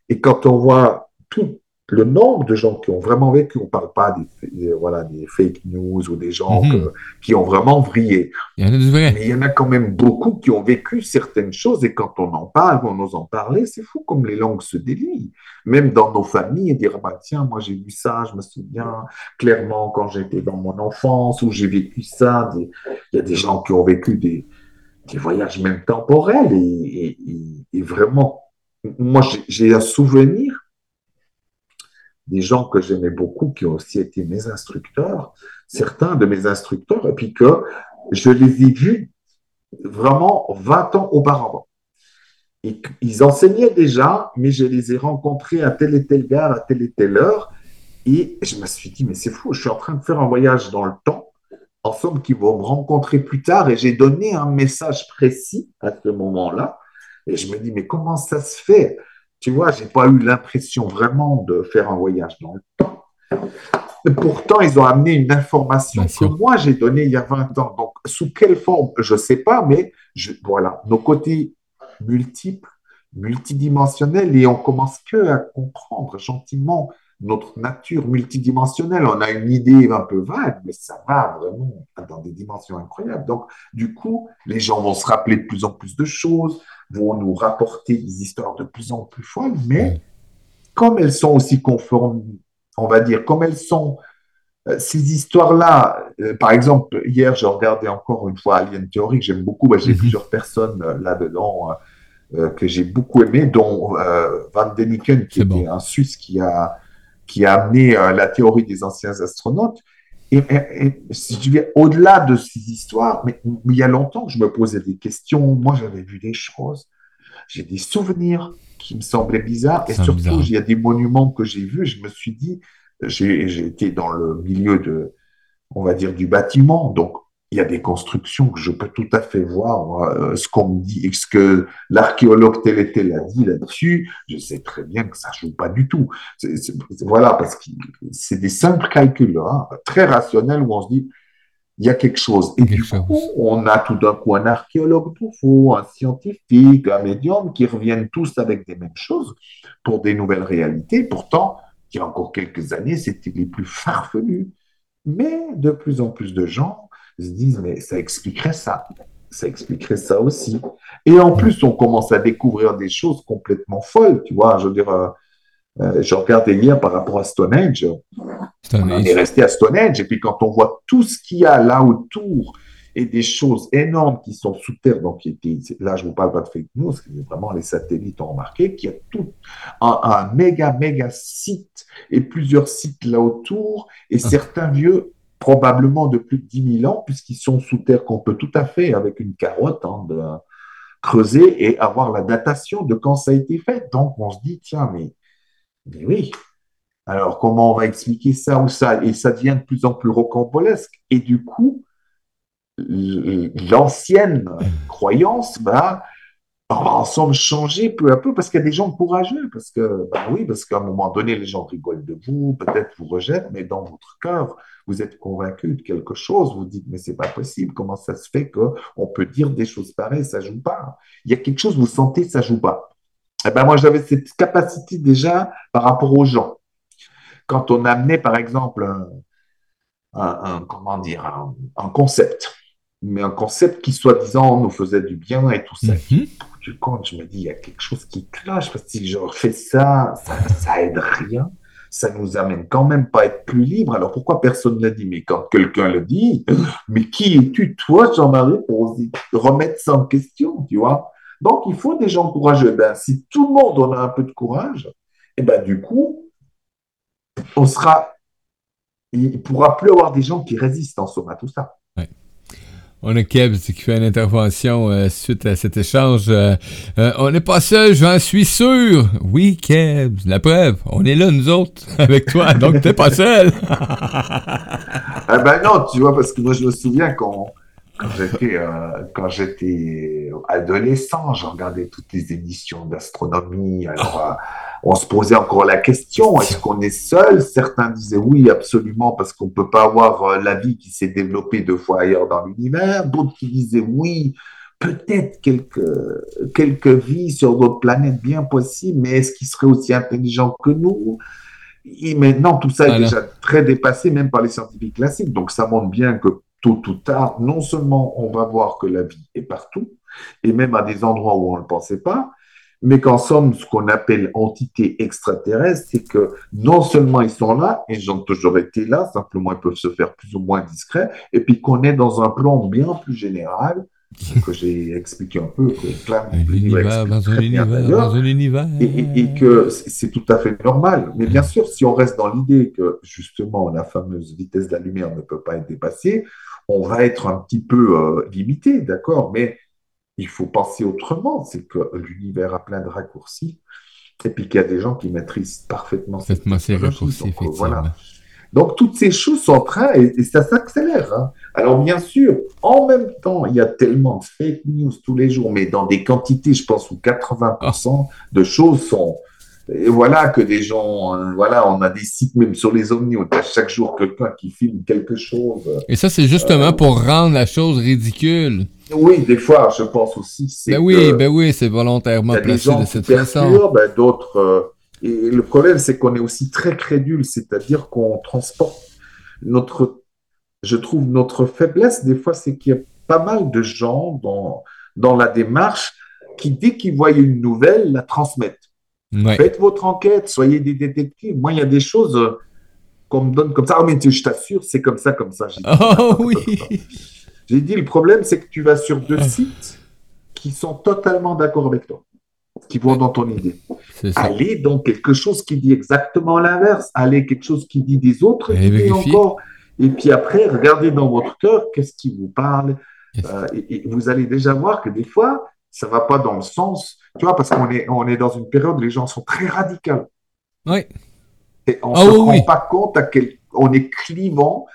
Et quand on voit tout, le nombre de gens qui ont vraiment vécu, on ne parle pas des, voilà, des fake news ou des gens mhm. qui ont vraiment vrillé. Il y en a Mais il y en a quand même beaucoup qui ont vécu certaines choses et quand on en parle, on ose en parler, c'est fou comme les langues se délient. Même dans nos familles, dire, bah, tiens, moi j'ai vu ça, je me souviens clairement quand j'étais dans mon enfance où j'ai vécu ça. Il y a des gens qui ont vécu des, des voyages même temporels et, et vraiment, moi j'ai un souvenir des gens que j'aimais beaucoup, qui ont aussi été mes instructeurs, certains de mes instructeurs, et puis que je les ai vus vraiment 20 ans auparavant. Ils enseignaient déjà, mais je les ai rencontrés à telle et telle gare, à telle et telle heure, et je me suis dit, mais c'est fou, je suis en train de faire un voyage dans le temps, en somme, qui vont me rencontrer plus tard, et j'ai donné un message précis à ce moment-là, et je me dis, mais comment ça se fait? Tu vois, j'ai pas eu l'impression vraiment de faire un voyage dans le temps. pourtant, ils ont amené une information que moi j'ai donnée il y a 20 ans. Donc, sous quelle forme, je ne sais pas, mais voilà, nos côtés multiples, multidimensionnels, et on commence que à comprendre gentiment notre nature multidimensionnelle. On a une idée un peu vague, mais ça va vraiment dans des dimensions incroyables. Donc, du coup, les gens vont se rappeler de plus en plus de choses, vont nous rapporter des histoires de plus en plus folles, mais comme elles sont aussi conformes, on va dire, comme elles sont, euh, ces histoires-là, euh, par exemple, hier, j'ai regardé encore une fois Alien Theory, que j'aime beaucoup, j'ai mhm. plusieurs personnes euh, là-dedans que j'ai beaucoup aimé, dont Van Deniken, qui est un Suisse qui a qui a amené euh, la théorie des anciens astronautes. Et, si je vais au-delà de ces histoires, mais, il y a longtemps que je me posais des questions. Moi, j'avais vu des choses. J'ai des souvenirs qui me semblaient bizarres. Et surtout, il y a des monuments que j'ai vus. Je me suis dit, j'ai été dans le milieu de, on va dire, du bâtiment. Donc, il y a des constructions que je peux tout à fait voir euh, ce qu'on me dit, ce que l'archéologue tel et tel a dit là-dessus. Je sais très bien que ça ne joue pas du tout. voilà, parce que c'est des simples calculs hein, très rationnels où on se dit il y a quelque chose. Et du coup, on a tout d'un coup un archéologue tout faux, un scientifique, un médium qui reviennent tous avec des mêmes choses pour des nouvelles réalités. Pourtant, il y a encore quelques années, c'était les plus farfelus. Mais de plus en plus de gens se disent, mais ça expliquerait ça, ça expliquerait ça aussi. Et en plus, on commence à découvrir des choses complètement folles, tu vois, je veux dire, euh, Euh, je regardais hier par rapport à Stonehenge. On est resté à Stonehenge. Et puis quand on voit tout ce qu'il y a là autour et des choses énormes qui sont sous terre, donc qui là je vous parle pas de fake news, vraiment les satellites ont remarqué qu'il y a tout un, méga méga site et plusieurs sites là autour et ah. certains vieux probablement de plus de 10 000 ans puisqu'ils sont sous terre qu'on peut tout à fait avec une carotte hein, creuser et avoir la datation de quand ça a été fait. Donc on se dit tiens mais oui. Alors, comment on va expliquer ça ou ça? Et ça devient de plus en plus rocambolesque. Et du coup, l'ancienne croyance va ensemble changer peu à peu parce qu'il y a des gens courageux. Parce que, ben oui, parce qu'à un moment donné, les gens rigolent de vous, peut-être vous rejettent, mais dans votre cœur, vous êtes convaincu de quelque chose. Vous dites, mais c'est pas possible. Comment ça se fait qu'on peut dire des choses pareilles, ça joue pas Il y a quelque chose, vous sentez, ça joue pas. Eh ben moi, j'avais cette capacité déjà par rapport aux gens. Quand on amenait, par exemple, un, comment dire, un, concept, mais un concept qui, soi-disant, nous faisait du bien et tout ça. Mhm. Du compte, je me dis, il y a quelque chose qui cloche, parce que si je refais ça, ça, ça aide rien. Ça nous amène quand même pas à être plus libre. Alors pourquoi personne ne l'a dit Mais quand quelqu'un le dit, mais qui es-tu, toi, Jean-Marie, pour remettre ça en question, tu vois? Donc, il faut des gens courageux. Ben, si tout le monde en a un peu de courage, et eh ben, du coup, on sera, il ne pourra plus avoir des gens qui résistent en somme à tout ça. On a Kebs qui fait une intervention euh, suite à cet échange. Euh, euh, on n'est pas seul, j'en suis sûr. Oui, Kebs, la preuve, on est là, nous autres, avec toi, donc t'es pas seul. ah ben non, tu vois, parce que moi, je me souviens qu'on quand j'étais euh, quand j'étais adolescent, je regardais toutes les émissions d'astronomie. Alors, euh, on se posait encore la question est-ce qu'on est seul? Certains disaient oui, absolument, parce qu'on peut pas avoir euh, la vie qui s'est développée deux fois ailleurs dans l'univers. D'autres qui disaient oui, peut-être quelques quelques vies sur d'autres planètes, bien possible, mais est-ce qu'ils seraient aussi intelligents que nous? Et maintenant, tout ça est déjà très dépassé, même par les scientifiques classiques. Donc, ça montre bien que tôt ou tard, non seulement on va voir que la vie est partout, et même à des endroits où on ne le pensait pas, mais qu'en somme, ce qu'on appelle entité extraterrestre, c'est que non seulement ils sont là, ils ont toujours été là, simplement ils peuvent se faire plus ou moins discrets, et puis qu'on est dans un plan bien plus général, que j'ai expliqué un peu, que. Et, et que c'est tout à fait normal. Mais bien sûr, si on reste dans l'idée que justement la fameuse vitesse de la lumière ne peut pas être dépassée, on va être un petit peu euh, limité, d'accord, mais il faut penser autrement. C'est que l'univers a plein de raccourcis et puis qu'il y a des gens qui maîtrisent parfaitement ces raccourcis. Donc, euh, voilà. Donc, toutes ces choses sont en train et, ça s'accélère. Hein. Alors, bien sûr, en même temps, il y a tellement de fake news tous les jours, mais dans des quantités, je pense, où 80% de choses sont, et voilà que des gens, euh, voilà, on a des sites même sur les omnis, on a chaque jour quelqu'un qui filme quelque chose. Et ça, c'est justement euh, pour rendre la chose ridicule. Oui, des fois, je pense aussi. Ben oui, ben oui, c'est volontairement placé de cette façon. Ben d'autres. Euh, et le problème, c'est qu'on est aussi très crédule, c'est-à-dire qu'on transporte notre. Je trouve notre faiblesse, des fois, c'est qu'il y a pas mal de gens dans, dans la démarche qui, dès qu'ils voient une nouvelle, la transmettent. Faites votre enquête, soyez des détectives. Moi, il y a des choses euh, qu'on me donne comme ça. Oh, mais je t'assure, c'est comme ça, comme ça. Oh oui J'ai dit, le problème, c'est que tu vas sur deux sites qui sont totalement d'accord avec toi, qui vont dans ton idée. Allez dans quelque chose qui dit exactement l'inverse. Allez quelque chose qui dit des autres idées encore. Et puis après, regardez dans votre cœur, qu'est-ce qui vous parle. Euh, et, vous allez déjà voir que des fois, ça va pas dans le sens, tu vois, parce qu'on est, on est dans une période où les gens sont très radicaux. Oui. Et on ne ah se rend pas compte à quel, on est clivant.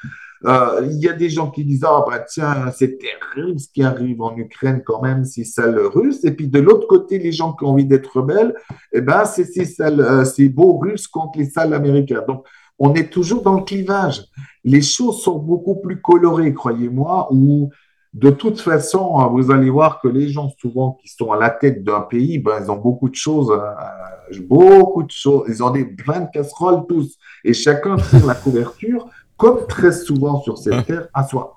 Euh, il y a des gens qui disent ah bah tiens c'est terrible ce qui arrive en Ukraine quand même c'est ça le russe et puis de l'autre côté les gens qui ont envie d'être rebelles eh ben c'est ces euh, ces beaux russes contre les salles américains donc on est toujours dans le clivage les choses sont beaucoup plus colorées croyez-moi ou de toute façon, hein, vous allez voir que les gens souvent qui sont à la tête d'un pays, ben, ils ont beaucoup de choses, euh, beaucoup de choses. Ils ont des plein de casseroles tous, et chacun tire la couverture, comme très souvent sur cette terre, à soi.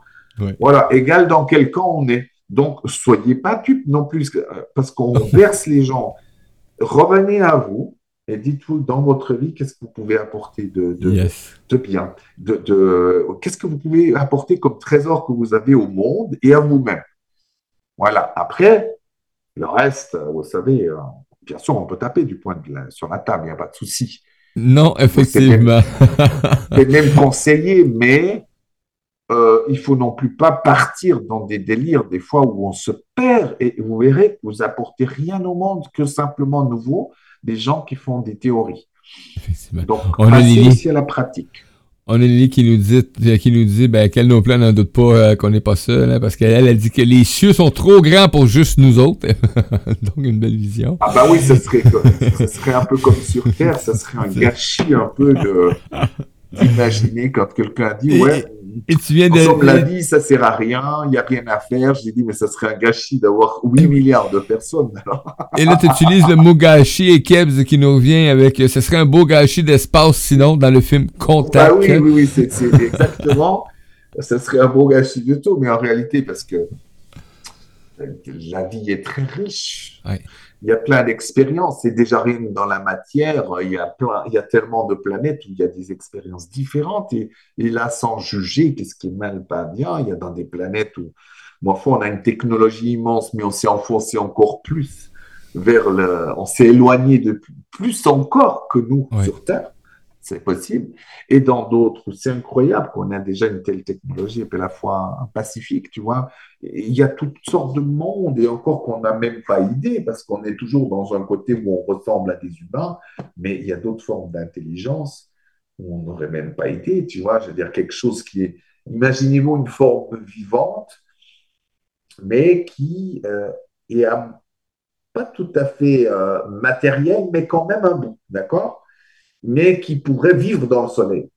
Voilà, égal dans quel camp on est. Donc, soyez pas dupes non plus, parce qu'on verse les gens. Revenez à vous, et dites-vous dans votre vie, qu'est-ce que vous pouvez apporter de, de, bien? De, de Qu'est-ce que vous pouvez apporter comme trésor que vous avez au monde et à vous-même? Voilà. Après, le reste, vous savez, euh, bien sûr, on peut taper du poing sur la table, il n'y a pas de souci. Non, effectivement. C'est même, même conseillé, mais euh, il faut non plus pas partir dans des délires des fois où on se perd et vous verrez que vous apportez rien au monde que simplement nouveau des gens qui font des théories. Donc, on a aussi à la pratique. On a Lily qui nous dit, qui nous dit ben, qu'elle non plus n'en doute pas euh, qu'on n'est pas seul, hein, parce qu'elle elle dit que les cieux sont trop grands pour juste nous autres. Donc, une belle vision. Ah, bah oui, ce serait, ce serait un peu comme sur Terre, ce serait un gâchis un peu d'imaginer quand quelqu'un dit, ouais, et tu viens de. On l'a dit, ça sert à rien, il n'y a rien à faire. J'ai dit, mais ça serait un gâchis d'avoir 8 milliards de personnes. et là, tu utilises le mot gâchis et Kebs qui nous revient avec. Ce serait un beau gâchis d'espace, sinon, dans le film Contact. Ah oui, oui, oui, c'est exactement. ce serait un beau gâchis du tout, mais en réalité, parce que la vie est très riche. Ouais il y a plein d'expériences. C'est déjà rien dans la matière. Il y, a il y a tellement de planètes où il y a des expériences différentes. Et, là, sans juger qu'est-ce qui est mal, pas bien, il y a dans des planètes où, moi, on a une technologie immense, mais on s'est enfoncé encore plus vers le. On s'est éloigné de plus encore que nous sur Terre c'est possible. Et dans d'autres, c'est incroyable qu'on a déjà une telle technologie, et puis à la fois pacifique, tu vois. Il y a toutes sortes de mondes, et encore qu'on n'a même pas idée, parce qu'on est toujours dans un côté où on ressemble à des humains, mais il y a d'autres formes d'intelligence où on n'aurait même pas idée, tu vois. Je veux dire, quelque chose qui est, imaginez-vous une forme vivante, mais qui euh, est pas tout à fait euh, matérielle, mais quand même un bout, d'accord? Mais qui pourrait vivre dans le soleil.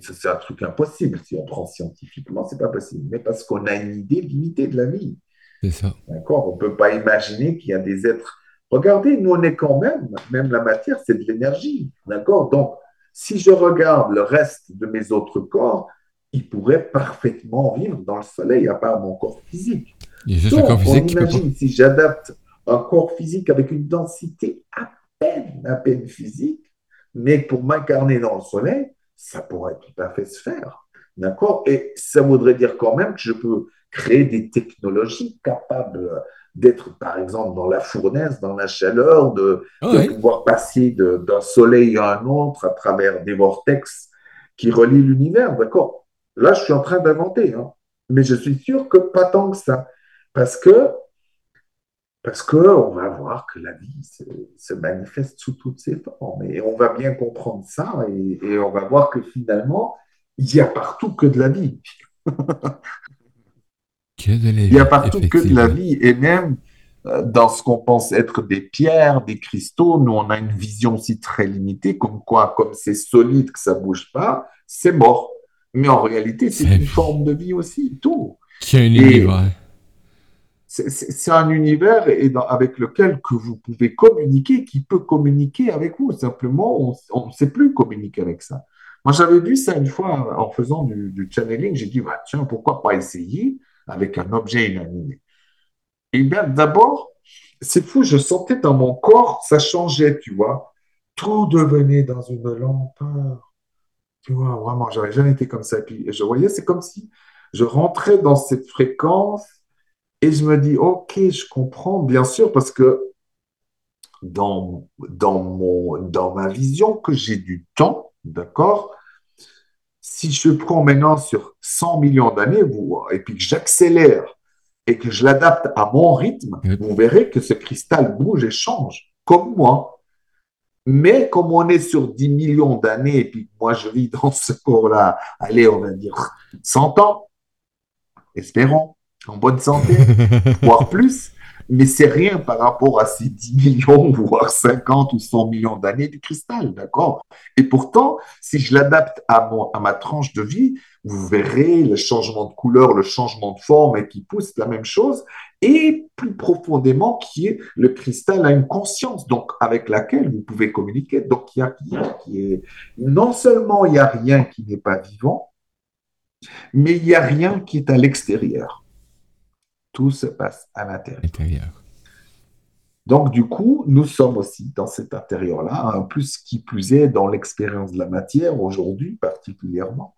C'est un truc impossible. Si on prend scientifiquement, c'est pas possible. Mais parce qu'on a une idée limitée de la vie. C'est ça. D'accord? On ne peut pas imaginer qu'il y a des êtres. Regardez, nous, on est quand même, même la matière, c'est de l'énergie. D'accord? Donc, si je regarde le reste de mes autres corps, ils pourraient parfaitement vivre dans le soleil, à part mon corps physique. Il y a juste Donc, corps physique on imagine si j'adapte un corps physique avec une densité à peine, à peine physique, mais pour m'incarner dans le soleil, ça pourrait tout à fait se faire. D'accord? Et ça voudrait dire quand même que je peux créer des technologies capables d'être, par exemple, dans la fournaise, dans la chaleur, de, ah pouvoir passer d'un soleil à un autre à travers des vortex qui relient l'univers. D'accord? Là, je suis en train d'inventer, hein. mais je suis sûr que pas tant que ça. Parce que parce qu'on va voir que la vie se, manifeste sous toutes ses formes. Et on va bien comprendre ça et, on va voir que finalement, il y a partout que de la vie. il y a partout que de la vie. Et même euh, dans ce qu'on pense être des pierres, des cristaux, nous, on a une vision aussi très limitée, comme quoi, comme c'est solide, que ça bouge pas, c'est mort. Mais en réalité, c'est une forme de vie aussi, tout. A une univers c'est un univers avec lequel que vous pouvez communiquer, qui peut communiquer avec vous. Simplement, on ne sait plus communiquer avec ça. Moi, j'avais vu ça une fois en faisant du, channeling. J'ai dit, bah, tiens, pourquoi pas essayer avec un objet inanimé? Eh bien, d'abord, c'est fou, je sentais dans mon corps, ça changeait, tu vois. Tout devenait dans une lenteur. Tu vois, vraiment, j'avais jamais été comme ça. Et puis, je voyais, c'est comme si je rentrais dans cette fréquence et je me dis, OK, je comprends, bien sûr, parce que dans, dans, mon, dans ma vision que j'ai du temps, d'accord Si je prends maintenant sur 100 millions d'années, et puis que j'accélère et que je l'adapte à mon rythme, vous verrez que ce cristal bouge et change, comme moi. Mais comme on est sur 10 millions d'années, et puis moi je vis dans ce corps-là, allez, on va dire 100 ans, espérons, en bonne santé, voire plus, mais c'est rien par rapport à ces 10 millions, voire 50 ou 100 millions d'années du cristal, d'accord? Et pourtant, si je l'adapte à, à ma tranche de vie, vous verrez le changement de couleur, le changement de forme et qui pousse la même chose, et plus profondément, qui est le cristal a une conscience, donc avec laquelle vous pouvez communiquer. Donc il y a rien qui est, non seulement il n'y a rien qui n'est pas vivant, mais il n'y a rien qui est à l'extérieur. Tout se passe à l'intérieur. Donc, du coup, nous sommes aussi dans cet intérieur-là, en plus qui plus est dans l'expérience de la matière aujourd'hui particulièrement.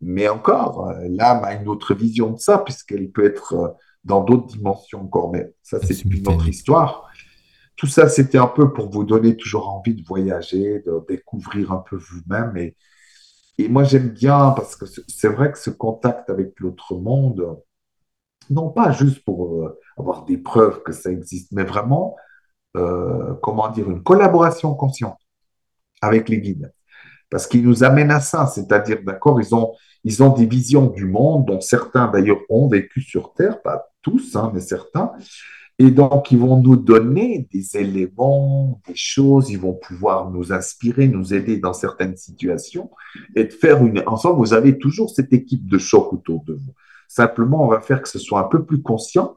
Mais encore, euh, l'âme a une autre vision de ça, puisqu'elle peut être euh, dans d'autres dimensions encore. Mais ça, c'est une autre histoire. Tout ça, c'était un peu pour vous donner toujours envie de voyager, de découvrir un peu vous-même. Et, et moi, j'aime bien, parce que c'est vrai que ce contact avec l'autre monde, non pas juste pour euh, avoir des preuves que ça existe, mais vraiment, comment dire, une collaboration consciente avec les guides parce qu'ils nous amènent à ça, c'est-à-dire, d'accord, ils ont, ils ont des visions du monde, dont certains d'ailleurs ont vécu sur Terre, pas tous, hein, mais certains, et donc ils vont nous donner des éléments, des choses, ils vont pouvoir nous inspirer, nous aider dans certaines situations, et de faire une... Ensemble, vous avez toujours cette équipe de choc autour de vous. Simplement, on va faire que ce soit un peu plus conscient,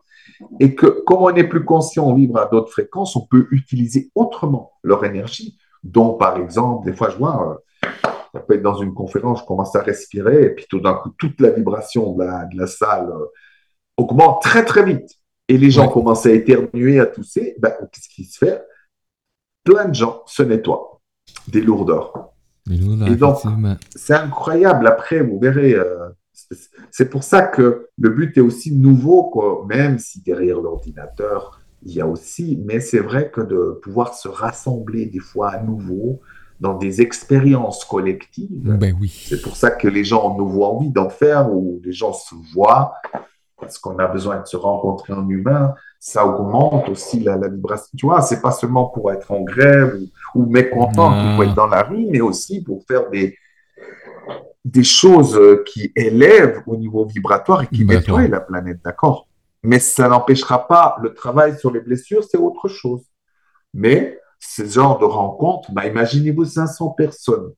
et que comme on est plus conscient, on vibre à d'autres fréquences, on peut utiliser autrement leur énergie, dont par exemple, des fois je vois... Euh, ça peut être dans une conférence, je commence à respirer, et puis tout d'un coup, toute la vibration de la, salle euh, augmente très, très vite. Et les gens commencent à éternuer, à tousser. Ben, Qu'est-ce qui se fait? Plein de gens se nettoient des lourdeurs. et donc, c'est incroyable. Après, vous verrez, euh, c'est pour ça que le but est aussi nouveau, quoi. même si derrière l'ordinateur, il y a aussi, mais c'est vrai que de pouvoir se rassembler des fois à nouveau, dans des expériences collectives. Ben oui. C'est pour ça que les gens ont nouveau envie d'en faire, ou les gens se voient, parce qu'on a besoin de se rencontrer en humain. Ça augmente aussi la, vibration. Tu vois, c'est pas seulement pour être en grève ou, mécontent pour être dans la rue, mais aussi pour faire des, des choses qui élèvent au niveau vibratoire et qui nettoient la planète, d'accord? Mais ça n'empêchera pas le travail sur les blessures, c'est autre chose. Mais ce genre de rencontre, bah, imaginez-vous 500 personnes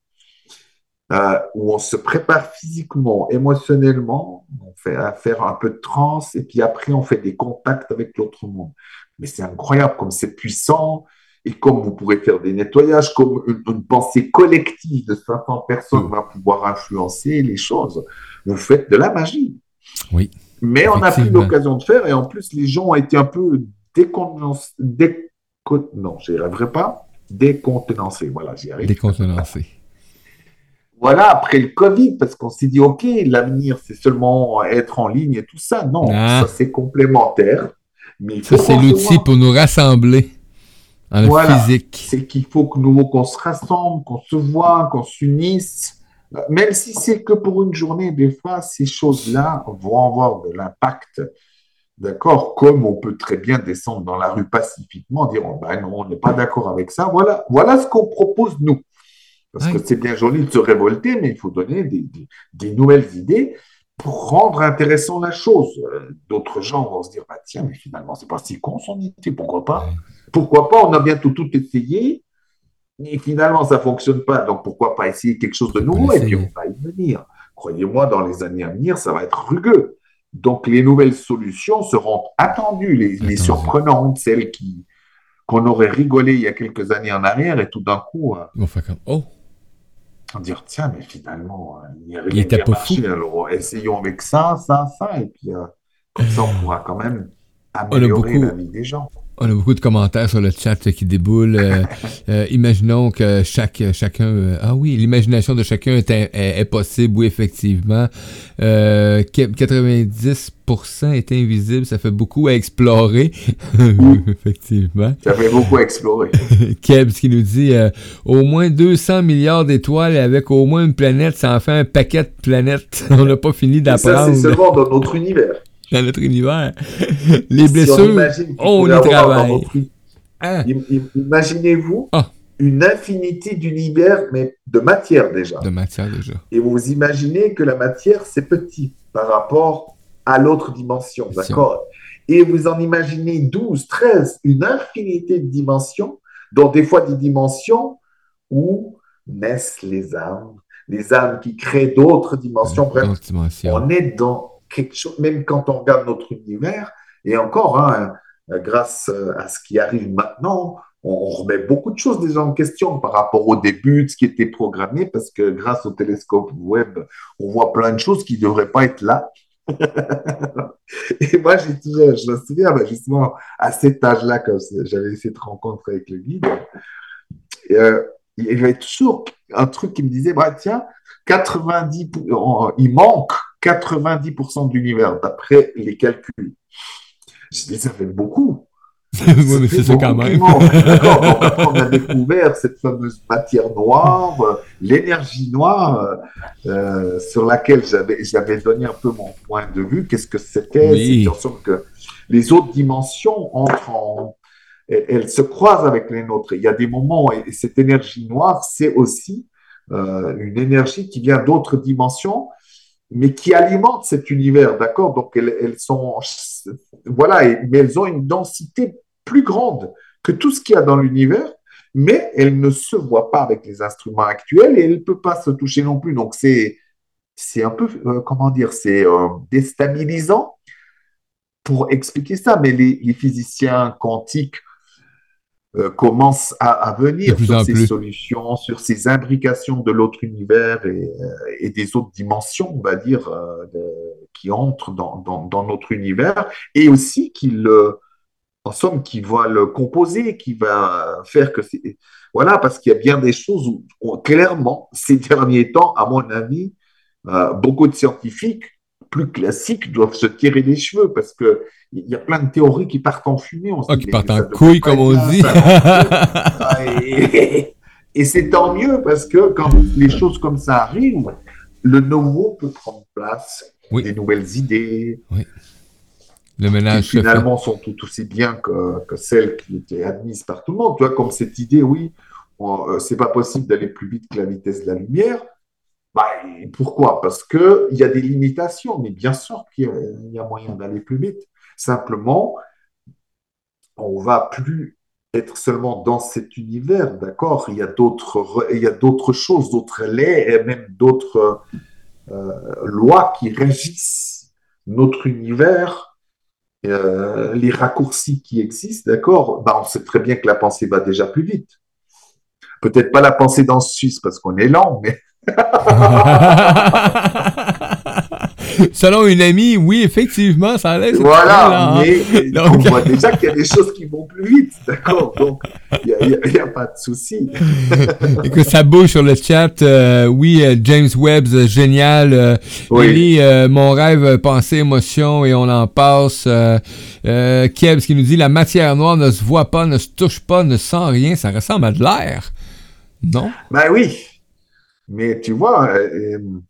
euh, où on se prépare physiquement, émotionnellement, on fait à faire un peu de transe et puis après on fait des contacts avec l'autre monde. Mais c'est incroyable comme c'est puissant et comme vous pourrez faire des nettoyages, comme une, pensée collective de 500 personnes va pouvoir influencer les choses. Vous faites de la magie. Oui. Mais on n'a plus l'occasion de faire et en plus les gens ont été un peu décontenancés non, j'y arriverai pas. Décontenancé, voilà, j'y arrive. Décontenancé. Voilà, après le Covid, parce qu'on s'est dit, OK, l'avenir, c'est seulement être en ligne et tout ça. Non, ah. ça, c'est complémentaire. Mais ça, c'est l'outil pour nous rassembler en physique. C'est qu'il faut que nous, qu'on se rassemble, qu'on se voit, qu'on s'unisse. Même si c'est que pour une journée, des fois, ces choses-là vont avoir de l'impact D'accord Comme on peut très bien descendre dans la rue pacifiquement, dire oh, ben non, on n'est pas d'accord avec ça. Voilà, voilà ce qu'on propose nous. Parce que c'est bien joli de se révolter, mais il faut donner des, nouvelles idées pour rendre intéressant la chose. Euh, d'autres gens vont se dire bah, tiens, mais finalement, c'est pas si con son idée, pourquoi pas? Pourquoi pas? On a bientôt tout essayé, et finalement, ça fonctionne pas. Donc pourquoi pas essayer quelque chose de nouveau? Et puis on va y venir. Croyez-moi, dans les années à venir, ça va être rugueux. Donc, les nouvelles solutions seront attendues, les, surprenantes, celles qui qu'on aurait rigolé il y a quelques années en arrière et tout d'un coup. Euh, on oh. Dire tiens, mais finalement, euh, il rien qui a marché. Alors, essayons avec ça, ça, ça, et puis euh, comme ça, on pourra quand même améliorer la vie des gens. On a beaucoup de commentaires sur le chat qui déboulent. Euh, euh, imaginons que chaque, chacun... Euh, ah oui, l'imagination de chacun est, possible, oui, effectivement. 90% est invisible, ça fait beaucoup à explorer. effectivement. Ça fait beaucoup à explorer. Kebs qui nous dit au moins 200 milliards d'étoiles avec au moins une planète, ça en fait un paquet de planètes. on n'a pas fini d'apprendre. Ça, c'est seulement dans notre univers dans notre univers. Les blessures, on, y travaille. Hein? Imaginez-vous ah. une infinité d'univers, mais de matière déjà. De matière déjà. Et vous imaginez que la matière, c'est petit par rapport à l'autre dimension, d'accord? Et vous en imaginez 12, 13, une infinité de dimensions, dont des fois des dimensions où naissent les âmes, les âmes qui créent d'autres dimensions. Bref, on est dans même quand on regarde notre univers, et encore, hein, grâce à ce qui arrive maintenant, on remet beaucoup de choses déjà en question par rapport au début de ce qui était programmé, parce que grâce au télescope web, on voit plein de choses qui ne devraient pas être là. et moi, j'ai toujours, je me souviens, bah, justement, à cet âge-là, quand j'avais essayé de rencontrer avec le guide, euh, il y avait toujours un truc qui me disait, bah, tiens, 90, il manque 90% de l'univers, d'après les calculs. Je dis, ça fait beaucoup. oui, mais c'est ça quand même. on a découvert cette fameuse matière noire, euh, l'énergie noire, euh, euh, sur laquelle j'avais donné un peu mon point de vue. Qu'est-ce que c'était? Oui. Que les autres dimensions entrent en, elles, se croisent avec les nôtres. Il y a des moments, et cette énergie noire, c'est aussi une énergie qui vient d'autres dimensions mais qui alimente cet univers, d'accord? Donc, elles, sont, voilà, mais elles ont une densité plus grande que tout ce qu'il y a dans l'univers, mais elles ne se voient pas avec les instruments actuels et elles ne peuvent pas se toucher non plus. Donc, c'est, c'est un peu, euh, comment dire, c'est euh, déstabilisant pour expliquer ça, mais les physiciens quantiques euh, commence à, venir sur ces solutions, sur ces imbrications de l'autre univers et, euh, des autres dimensions, on va dire, euh, qui entrent dans, notre univers, et aussi qu'il, en somme, qui va le composer, qui va faire que c'est... Voilà, parce qu'il y a bien des choses où, clairement, ces derniers temps, à mon avis, beaucoup de scientifiques plus classiques doivent se tirer les cheveux parce que il y a plein de théories qui partent en fumée. On ah, qui partent en couille, comme on dit. et, c'est tant mieux parce que quand les choses comme ça arrivent, le nouveau peut prendre place, des nouvelles idées. Oui. Le ménage qui finalement sont tout aussi bien que, que, celles qui étaient admises par tout le monde. Tu vois, comme cette idée, oui, euh, c'est pas possible d'aller plus vite que la vitesse de la lumière. Bah, pourquoi? Parce qu'il y a des limitations, mais bien sûr qu'il y, a moyen d'aller plus vite. Simplement, on va plus être seulement dans cet univers, d'accord? Il y a d'autres, choses, d'autres laits et même d'autres euh, lois qui régissent notre univers, euh, les raccourcis qui existent, d'accord? Bah, On sait très bien que la pensée va déjà plus vite. Peut-être pas la pensée dans le Suisse parce qu'on est lent, mais Selon une amie, oui, effectivement, ça allait. Voilà, mais on voit déjà qu'il y a des choses qui vont plus vite, d'accord Donc, il n'y a, pas de souci. Et que ça bouge sur le chat. Euh, oui, euh, James Webbs, euh, génial. oui. mon rêve, pensée, émotion, et on en passe. Euh, Kebs qui nous dit, la matière noire ne se voit pas, ne se touche pas, ne sent rien. Ça ressemble à de l'air. Non? Ben oui, mais tu vois, euh, euh,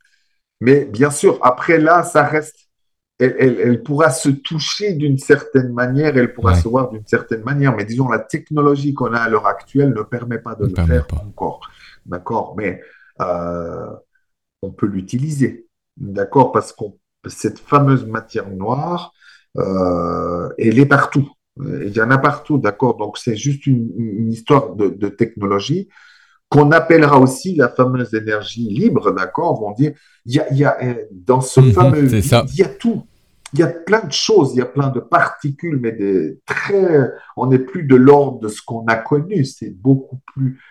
mais bien sûr, après là, ça reste. Elle, pourra se toucher d'une certaine manière, elle pourra se voir d'une certaine manière, mais disons, la technologie qu'on a à l'heure actuelle ne permet pas de le faire encore. D'accord? Mais euh, on peut l'utiliser. D'accord? Parce que cette fameuse matière noire, elle est partout. Il y en a partout, d'accord? Donc, c'est juste une, histoire de, technologie qu'on appellera aussi la fameuse énergie libre, d'accord On dire, il y a, euh, dans ce mhm, fameux il y a tout. Il y a plein de choses, il y a plein de particules, mais des très, on n'est plus de l'ordre de ce qu'on a connu, c'est beaucoup plus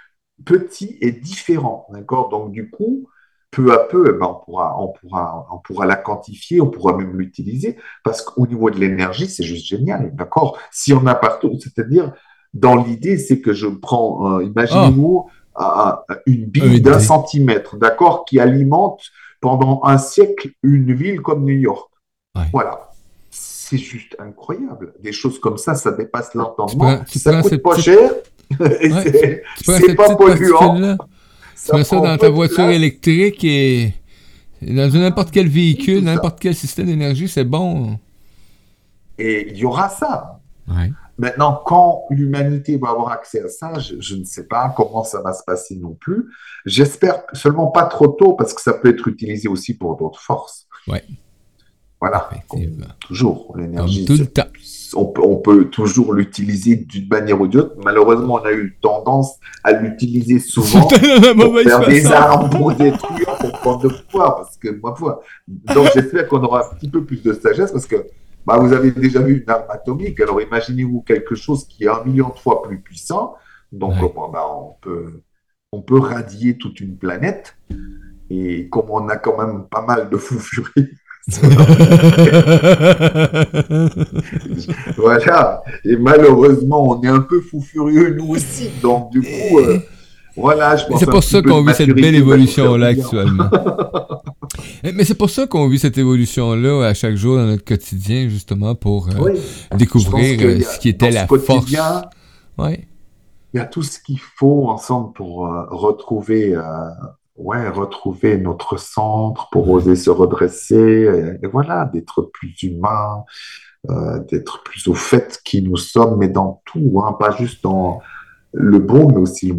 petit et différent, d'accord. Donc du coup, peu à peu, eh ben, on, pourra, on, pourra, on pourra la quantifier, on pourra même l'utiliser, parce qu'au niveau de l'énergie, c'est juste génial, d'accord. Si on a partout, c'est-à-dire, dans l'idée, c'est que je prends, euh, imaginez-vous, une bille d'un centimètre, d'accord, qui alimente pendant un siècle une ville comme New York. Voilà. C'est juste incroyable. Des choses comme ça, ça dépasse l'entendement. Ça coûte pas cher. c'est pas polluant. Tu mets ça dans ta voiture électrique et dans n'importe quel véhicule, n'importe quel système d'énergie, c'est bon. Et il y aura ça. Maintenant, quand l'humanité va avoir accès à ça, je, ne sais pas comment ça va se passer non plus. J'espère seulement pas trop tôt parce que ça peut être utilisé aussi pour d'autres forces. Ouais. Voilà. toujours, l'énergie. On, on, peut toujours l'utiliser d'une manière ou d'une autre. Malheureusement, on a eu tendance à l'utiliser souvent pour faire des armes pour détruire, pour prendre de poids. Parce que, ma foi. Donc, j'espère qu'on aura un petit peu plus de sagesse parce que bah, vous avez déjà vu une arme atomique, alors imaginez-vous quelque chose qui est un million de fois plus puissant. Donc, bah, on, peut, on peut radier toute une planète. Et comme on a quand même pas mal de fous furieux, voilà. Et malheureusement, on est un peu fou furieux nous aussi. Donc du coup, euh, voilà. C'est pour ça qu'on vit cette belle évolution-là actuellement. Mais c'est pour ça qu'on vit cette évolution-là à chaque jour dans notre quotidien, justement, pour euh, découvrir euh, ce qui était la force. Ouais. Il y a tout ce qu'il faut ensemble pour retrouver ouais, retrouver notre centre pour oser se redresser, et, voilà, d'être plus humain, euh, d'être plus au fait qui nous sommes, mais dans tout, hein, pas juste dans le bon, mais aussi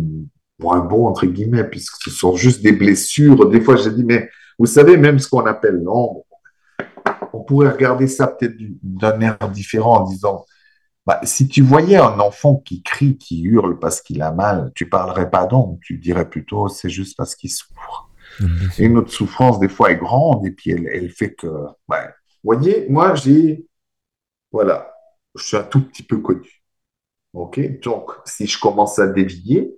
le moins bon, entre guillemets, puisque ce sont juste des blessures. Des fois, j'ai dit, mais vous savez, même ce qu'on appelle l'ombre, on pourrait regarder ça peut-être d'un air différent en disant, bah, si tu voyais un enfant qui crie, qui hurle parce qu'il a mal, tu parlerais pas d'ombre, tu dirais plutôt c'est juste parce qu'il souffre. Et notre souffrance, des fois, est grande et puis elle, fait que. Bah, vous voyez, moi, j'ai. Voilà, je suis un tout petit peu connu. OK? Donc, si je commence à dévier,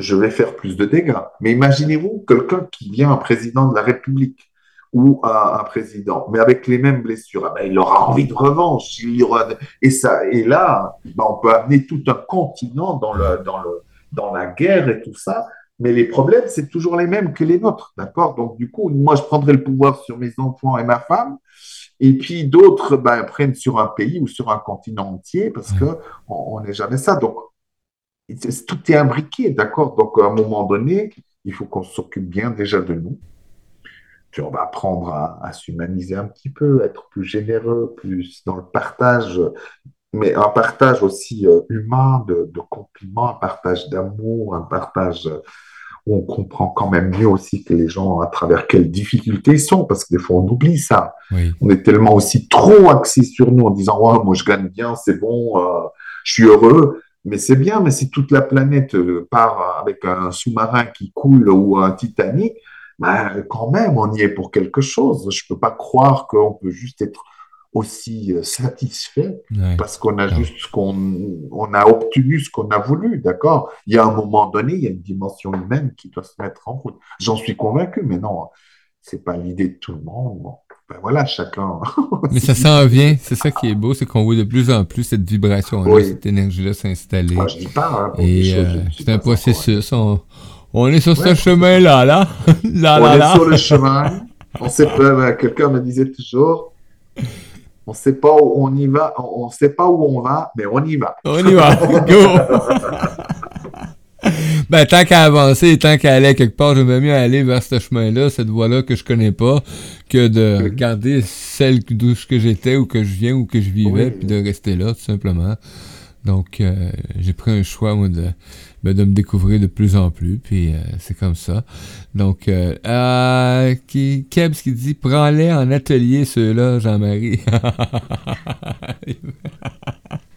je vais faire plus de dégâts. Mais imaginez-vous quelqu'un qui vient un président de la République ou un, président, mais avec les mêmes blessures, ah ben, il aura envie de revanche. Il aura, et, ça, et là, ben, on peut amener tout un continent dans, le, dans, le, dans la guerre et tout ça, mais les problèmes, c'est toujours les mêmes que les nôtres, d'accord? Donc, du coup, moi, je prendrai le pouvoir sur mes enfants et ma femme, et puis d'autres ben, prennent sur un pays ou sur un continent entier, parce que on n'est jamais ça. Donc, tout est imbriqué, d'accord? Donc, à un moment donné, il faut qu'on s'occupe bien déjà de nous puis on va apprendre à, s'humaniser un petit peu, être plus généreux, plus dans le partage, mais un partage aussi euh, humain de, compliments, un partage d'amour, un partage où on comprend quand même mieux aussi que les gens à travers quelles difficultés ils sont, parce que des fois on oublie ça. On est tellement aussi trop axé sur nous en disant ouais, moi je gagne bien, c'est bon, euh, je suis heureux. Mais c'est bien, mais si toute la planète euh, part avec un sous-marin qui coule ou un Titanic, bah, quand même, on y est pour quelque chose. Je ne peux pas croire qu'on peut juste être aussi euh, satisfait parce qu'on a juste ce qu'on on a obtenu ce qu'on a voulu, d'accord? Il y a un moment donné, il y a une dimension humaine qui doit se mettre en route. J'en suis convaincu, mais non, c'est pas l'idée de tout le monde. Ben voilà, chacun. mais ça s'en vient, c'est ça qui est beau, c'est qu'on voit de plus en plus cette vibration-là, cette énergie-là s'installer. Ah, je dis pas. Hein, Et euh, c'est un processus. On, on est sur ce chemin-là, là. là, on est sur le chemin. On sait pas, euh, quelqu'un me disait toujours, on sait pas où on y va, on sait pas où on va, mais on y va. On y va. Go! Ben, tant qu'à avancer et tant qu'à aller quelque part, j'aimerais mieux aller vers ce chemin-là, cette voie-là que je connais pas, que de garder celle d'où que j'étais ou que je viens ou que je vivais, puis de rester là, tout simplement. Donc, euh, j'ai pris un choix, moi, de, ben, de me découvrir de plus en plus, puis euh, c'est comme ça. Donc, euh, euh qui, Kebs qui dit Prends-les en atelier, ceux-là, Jean-Marie.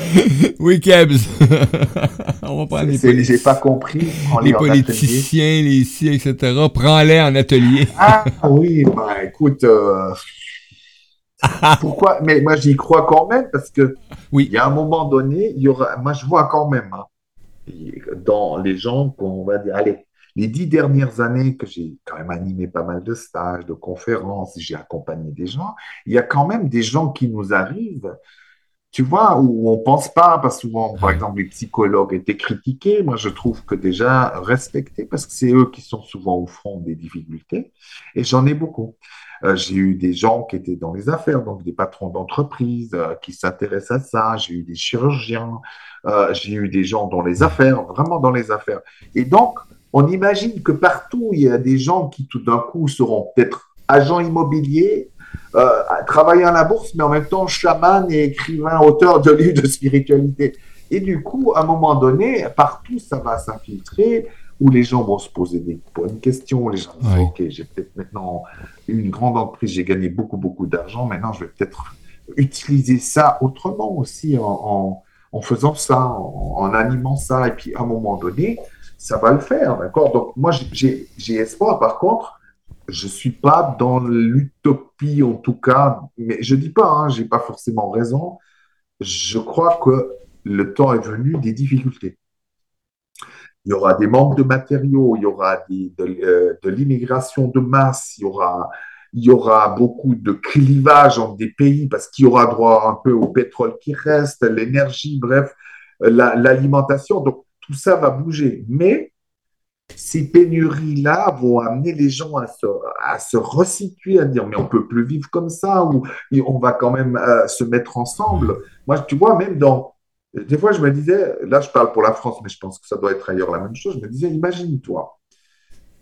oui, Kebs. On va prendre les politiciens. J'ai pas compris. Les politiciens, les ici, etc. Prends-les en atelier. ah oui, ben écoute. Euh, Pourquoi? Mais moi, j'y crois quand même parce que oui. il y a un moment donné, il y aura. Moi, je vois quand même hein, dans les gens qu'on va dire, allez, les dix dernières années que j'ai quand même animé pas mal de stages, de conférences, j'ai accompagné des gens, il y a quand même des gens qui nous arrivent, tu vois, où on pense pas, parce que souvent, par exemple, les psychologues étaient critiqués. Moi, je trouve que déjà respectés, parce que c'est eux qui sont souvent au front des difficultés, et j'en ai beaucoup. Euh, j'ai eu des gens qui étaient dans les affaires, donc des patrons d'entreprise euh, qui s'intéressent à ça. J'ai eu des chirurgiens, euh, j'ai eu des gens dans les affaires, vraiment dans les affaires. Et donc, on imagine que partout, il y a des gens qui tout d'un coup seront peut-être agents immobiliers, travaillant à la bourse, mais en même temps chaman et écrivain, auteur de livres de spiritualité. Et du coup, à un moment donné, partout, ça va s'infiltrer où les gens vont se poser des bonnes questions. Les gens vont OK, j'ai peut-être maintenant une grande entreprise, j'ai gagné beaucoup, beaucoup d'argent. Maintenant, je vais peut-être utiliser ça autrement aussi en, faisant ça, en, animant ça. Et puis, à un moment donné, ça va le faire. D'accord? Donc, moi, j'ai espoir. Par contre, je suis pas dans l'utopie, en tout cas. Mais je dis pas, hein, je n'ai pas forcément raison. Je crois que le temps est venu des difficultés il y aura des manques de matériaux, il y aura euh, de l'immigration de masse, il y aura, il y aura beaucoup de clivage entre des pays parce qu'il y aura droit un peu au pétrole qui reste, l'énergie, bref, l'alimentation. Donc, tout ça va bouger. Mais ces pénuries-là vont amener les gens à se, à se resituer, à dire mais on peut plus vivre comme ça ou on va quand même euh, se mettre ensemble. Moi, tu vois, même dans... Des fois, je me disais, là, je parle pour la France, mais je pense que ça doit être ailleurs la même chose. Je me disais, imagine-toi,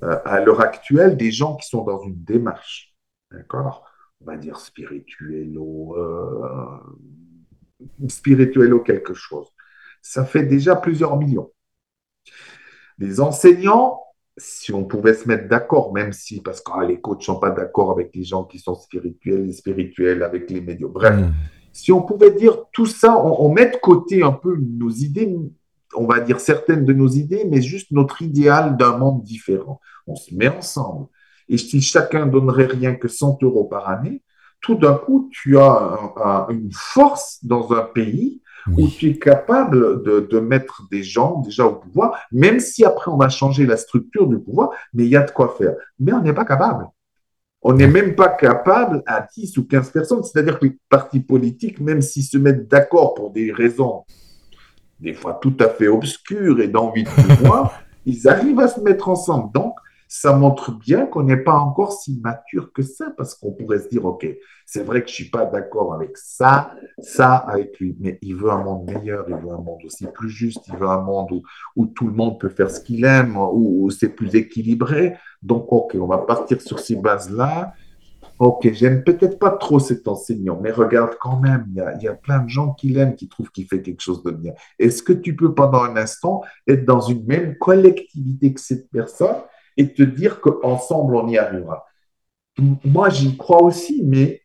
euh, à l'heure actuelle, des gens qui sont dans une démarche, d'accord On va dire spirituello, euh, spirituello quelque chose. Ça fait déjà plusieurs millions. Les enseignants, si on pouvait se mettre d'accord, même si, parce que ah, les coachs ne sont pas d'accord avec les gens qui sont spirituels, les spirituels avec les médias. Bref, hmm. si on pouvait dire tout ça, on, met de côté un peu nos idées, on va dire certaines de nos idées, mais juste notre idéal d'un monde différent. On se met ensemble. Et si chacun donnerait rien que 100 euros par année, tout d'un coup, tu as une force dans un pays où tu es capable de, mettre des gens déjà au pouvoir, même si après on va changer la structure du pouvoir, mais il y a de quoi faire. Mais on n'est pas capable. On n'est même pas capable à 10 ou 15 personnes. C'est-à-dire que les partis politiques, même s'ils se mettent d'accord pour des raisons des fois tout à fait obscures et d'envie de pouvoir, ils arrivent à se mettre ensemble. Donc, ça montre bien qu'on n'est pas encore si mature que ça, parce qu'on pourrait se dire, OK, c'est vrai que je suis pas d'accord avec ça, ça avec lui, mais il veut un monde meilleur, il veut un monde aussi plus juste, il veut un monde où, où tout le monde peut faire ce qu'il aime, où, où c'est plus équilibré. Donc, OK, on va partir sur ces bases-là. Ok, j'aime peut-être pas trop cet enseignant, mais regarde quand même, il y a, y a plein de gens qui l'aiment, qui trouvent qu'il fait quelque chose de bien. Est-ce que tu peux pendant un instant être dans une même collectivité que cette personne et te dire qu'ensemble, on y arrivera. Moi, j'y crois aussi, mais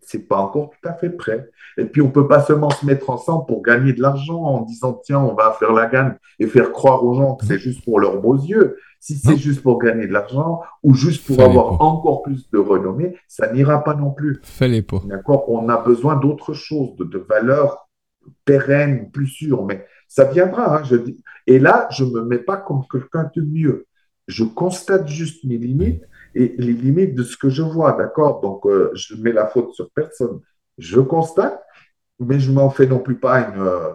c'est pas encore tout à fait prêt. Et puis, on peut pas seulement se mettre ensemble pour gagner de l'argent en disant, tiens, on va faire la gagne et faire croire aux gens que c'est juste pour leurs beaux yeux. Si c'est juste pour gagner de l'argent ou juste pour avoir encore plus de renommée, ça n'ira pas non plus. Fallait pas. D'accord? On a besoin d'autre chose, de, de valeurs pérennes, plus sûres. Mais ça viendra, hein, je dis. Et là, je me mets pas comme quelqu'un de mieux je constate juste mes limites et les limites de ce que je vois, d'accord? Donc, euh, je mets la faute sur personne. Je constate, mais je m'en fais non plus pas une. Euh,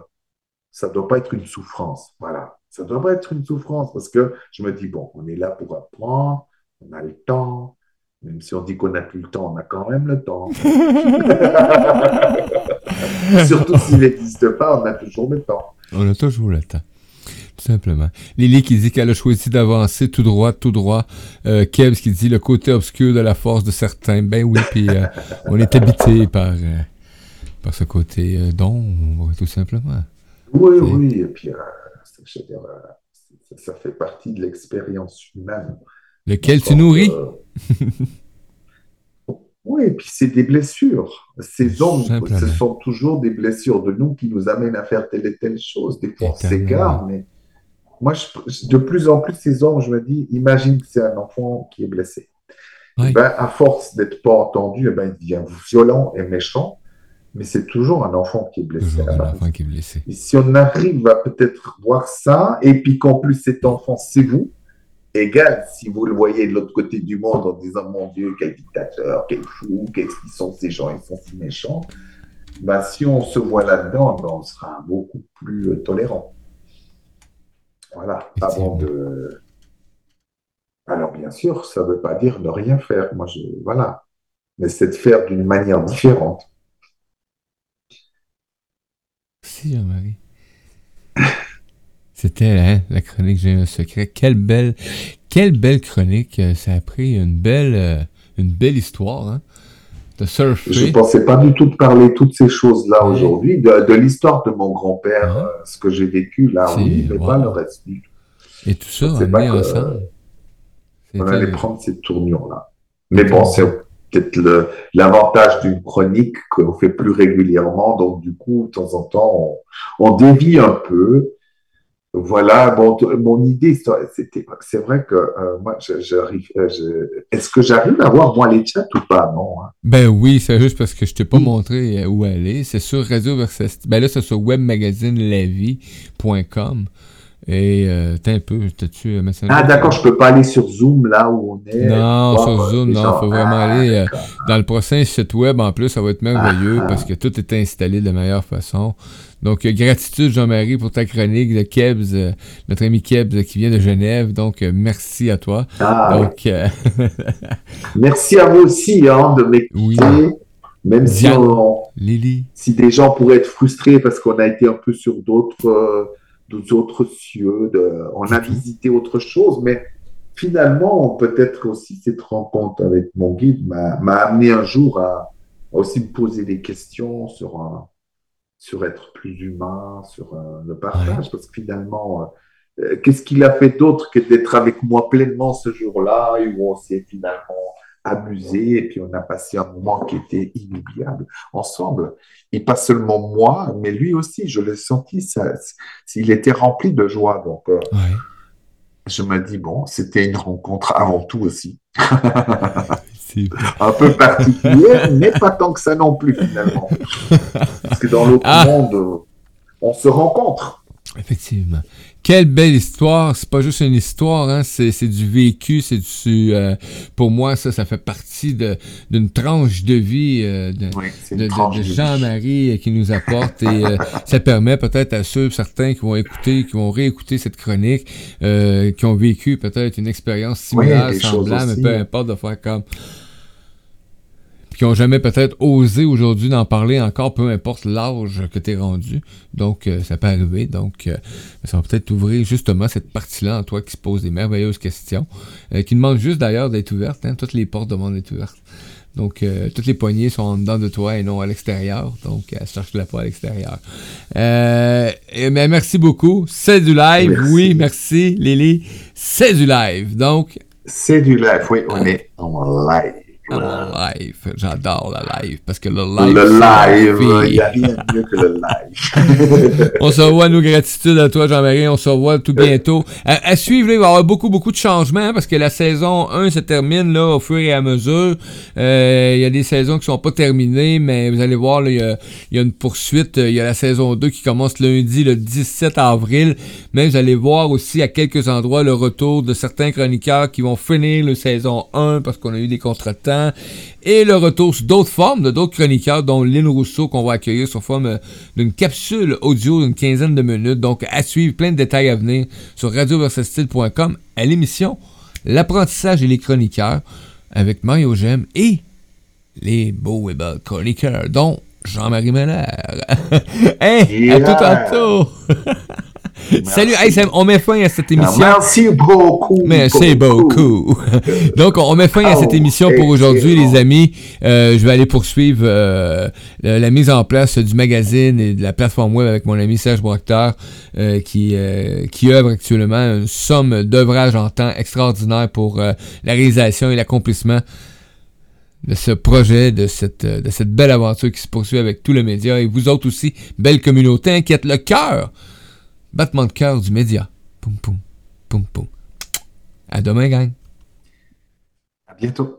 ça ne doit pas être une souffrance. Voilà. Ça ne doit pas être une souffrance parce que je me dis, bon, on est là pour apprendre, on a le temps. Même si on dit qu'on n'a plus le temps, on a quand même le temps. Surtout s'il n'existe pas, on a toujours le temps. On a toujours le temps simplement. Lily qui dit qu'elle a choisi d'avancer tout droit, tout droit. Euh, Kebs qui dit le côté obscur de la force de certains. Ben oui, puis euh, on est habité par, euh, par ce côté euh, d'ombre, tout simplement. Oui, oui, et puis ça, fait partie de l'expérience humaine. Lequel tu nourris? Oui, et puis c'est des blessures. Ces ombres, ce sont toujours des blessures de nous qui nous amènent à faire telle et telle chose. Des fois, on s'égare, mais moi, de plus en plus, ces hommes, je me dis, imagine que c'est un enfant qui est blessé. Eh ben, à force d'être pas entendu, eh ben, il devient violent et méchant, mais c'est toujours un enfant qui est blessé. un enfant qui est blessé. Et si on arrive à peut-être voir ça, et puis qu'en plus cet enfant, c'est vous, égal si vous le voyez de l'autre côté du monde en disant mon Dieu, quel dictateur, quel fou, qu'est-ce qu'ils sont ces gens, ils sont si méchants. Ben, si on se voit là-dedans, ben, on sera beaucoup plus euh, tolérant. Voilà, avant de. Alors, bien sûr, ça ne veut pas dire ne rien faire. Moi, je. Voilà. Mais c'est de faire d'une manière différente. Merci, Jean-Marie. C'était hein, la chronique J'ai un secret. Quelle belle, quelle belle chronique. Ça a pris une belle, euh, une belle histoire. Hein? Je ne pensais pas du tout de parler toutes ces choses-là aujourd'hui, de, l'histoire de mon grand-père, euh, ce que j'ai vécu là, oui, mais pas le reste du tout. Et tout ça, on pas. On allait prendre cette tournure-là. Mais bon, c'est peut-être l'avantage d'une chronique qu'on fait plus régulièrement, donc du coup, de temps en temps, on, on dévie un peu, voilà, bon, mon idée, c'était, c'est vrai que euh, moi, j'arrive, euh, est-ce que j'arrive à voir moi les chats ou pas, non? Hein? Ben oui, c'est juste parce que je t'ai pas montré euh, où aller. C'est sur Radio Versus. Ben là, c'est sur webmagazinelavi.com. Et euh, t'es un peu, t'as-tu euh, Ah d'accord, je peux pas aller sur Zoom là où on est. Non, sur Zoom, non, il faut vraiment ah, aller euh, dans le prochain site web en plus, ça va être merveilleux ah, parce que tout est installé de la meilleure façon. Donc, gratitude Jean-Marie pour ta chronique de Kebs, notre ami Kebs qui vient de Genève. Donc, merci à toi. Donc, merci à vous aussi hein, de m'écouter. Même si, si des gens pourraient être frustrés parce qu'on a été un peu sur d'autres d'autres cieux, de, on a visité autre chose, mais finalement, peut-être aussi cette rencontre avec mon guide m'a amené un jour à, aussi me poser des questions sur, sur être plus humain, sur le partage, parce que finalement, euh, qu'est-ce qu'il a fait d'autre que d'être avec moi pleinement ce jour-là, où on s'est finalement amusé et puis on a passé un moment qui était inoubliable ensemble. Et pas seulement moi, mais lui aussi, je l'ai senti, ça, il était rempli de joie. Donc, euh, je me dis, bon, c'était une rencontre avant tout aussi. un peu particulière, mais pas tant que ça non plus finalement. Parce que dans l'autre ah. monde, on se rencontre. Effectivement. Quelle belle histoire. C'est pas juste une histoire, hein? c'est, du vécu, c'est du. Euh, pour moi, ça, ça fait partie d'une tranche de vie euh, de, Jean-Marie euh, qui nous apporte et ça permet peut-être à ceux, certains qui vont écouter, qui vont réécouter cette chronique, qui ont vécu peut-être une expérience similaire, semblable, mais peu importe de faire comme qui ont jamais peut-être osé aujourd'hui d'en parler encore, peu importe l'âge que tu es rendu. Donc, euh, ça peut arriver. Donc, euh, ça va peut-être ouvrir justement cette partie-là en toi qui se pose des merveilleuses questions, euh, qui demande juste d'ailleurs d'être ouverte. Hein, toutes les portes demandent d'être ouvertes. Donc, toutes les poignées sont en dedans de toi et non à l'extérieur. Donc, cherche-la pas à l'extérieur. mais merci beaucoup. C'est du live. Oui, merci, Lily. C'est du live. Donc. C'est du live. Oui, on est en live. Live. J'adore le live parce que le live. Le live, il n'y a rien de mieux que le live. on se revoit, nos gratitudes à toi, Jean-Marie. On se revoit tout bientôt. À, suivre, il va y avoir beaucoup, beaucoup de changements parce que la saison 1 se termine là, au fur et à mesure. Euh, il y a des saisons qui sont pas terminées, mais vous allez voir, il y, a une poursuite. Il y a la saison 2 qui commence lundi, le 17 avril. Mais vous allez voir aussi à quelques endroits le retour de certains chroniqueurs qui vont finir la saison 1 parce qu'on a eu des et le retour sous d'autres formes de d'autres chroniqueurs, dont Lynn Rousseau, qu'on va accueillir sous forme euh, d'une capsule audio d'une quinzaine de minutes. Donc, à suivre, plein de détails à venir sur radioversatile.com à l'émission L'apprentissage et les chroniqueurs avec Mario Gem et les beaux et belles chroniqueurs, dont Jean-Marie Meller. hey, à tout tantôt! Salut, on met fin à cette émission. Merci beaucoup. Merci beaucoup. Donc, on met fin à cette oh, émission pour aujourd'hui, les amis. Euh, je vais aller poursuivre euh, la, mise en place du magazine et de la plateforme web avec mon ami Serge Proctor, euh, qui, qui œuvre actuellement une somme d'œuvrages en temps extraordinaire pour la réalisation et l'accomplissement de ce projet, de cette, de cette belle aventure qui se poursuit avec tout le média et vous autres aussi, belle communauté, inquiète le cœur Battement de cœur du média. Poum, poum, poum, poum. À demain, gang. À bientôt.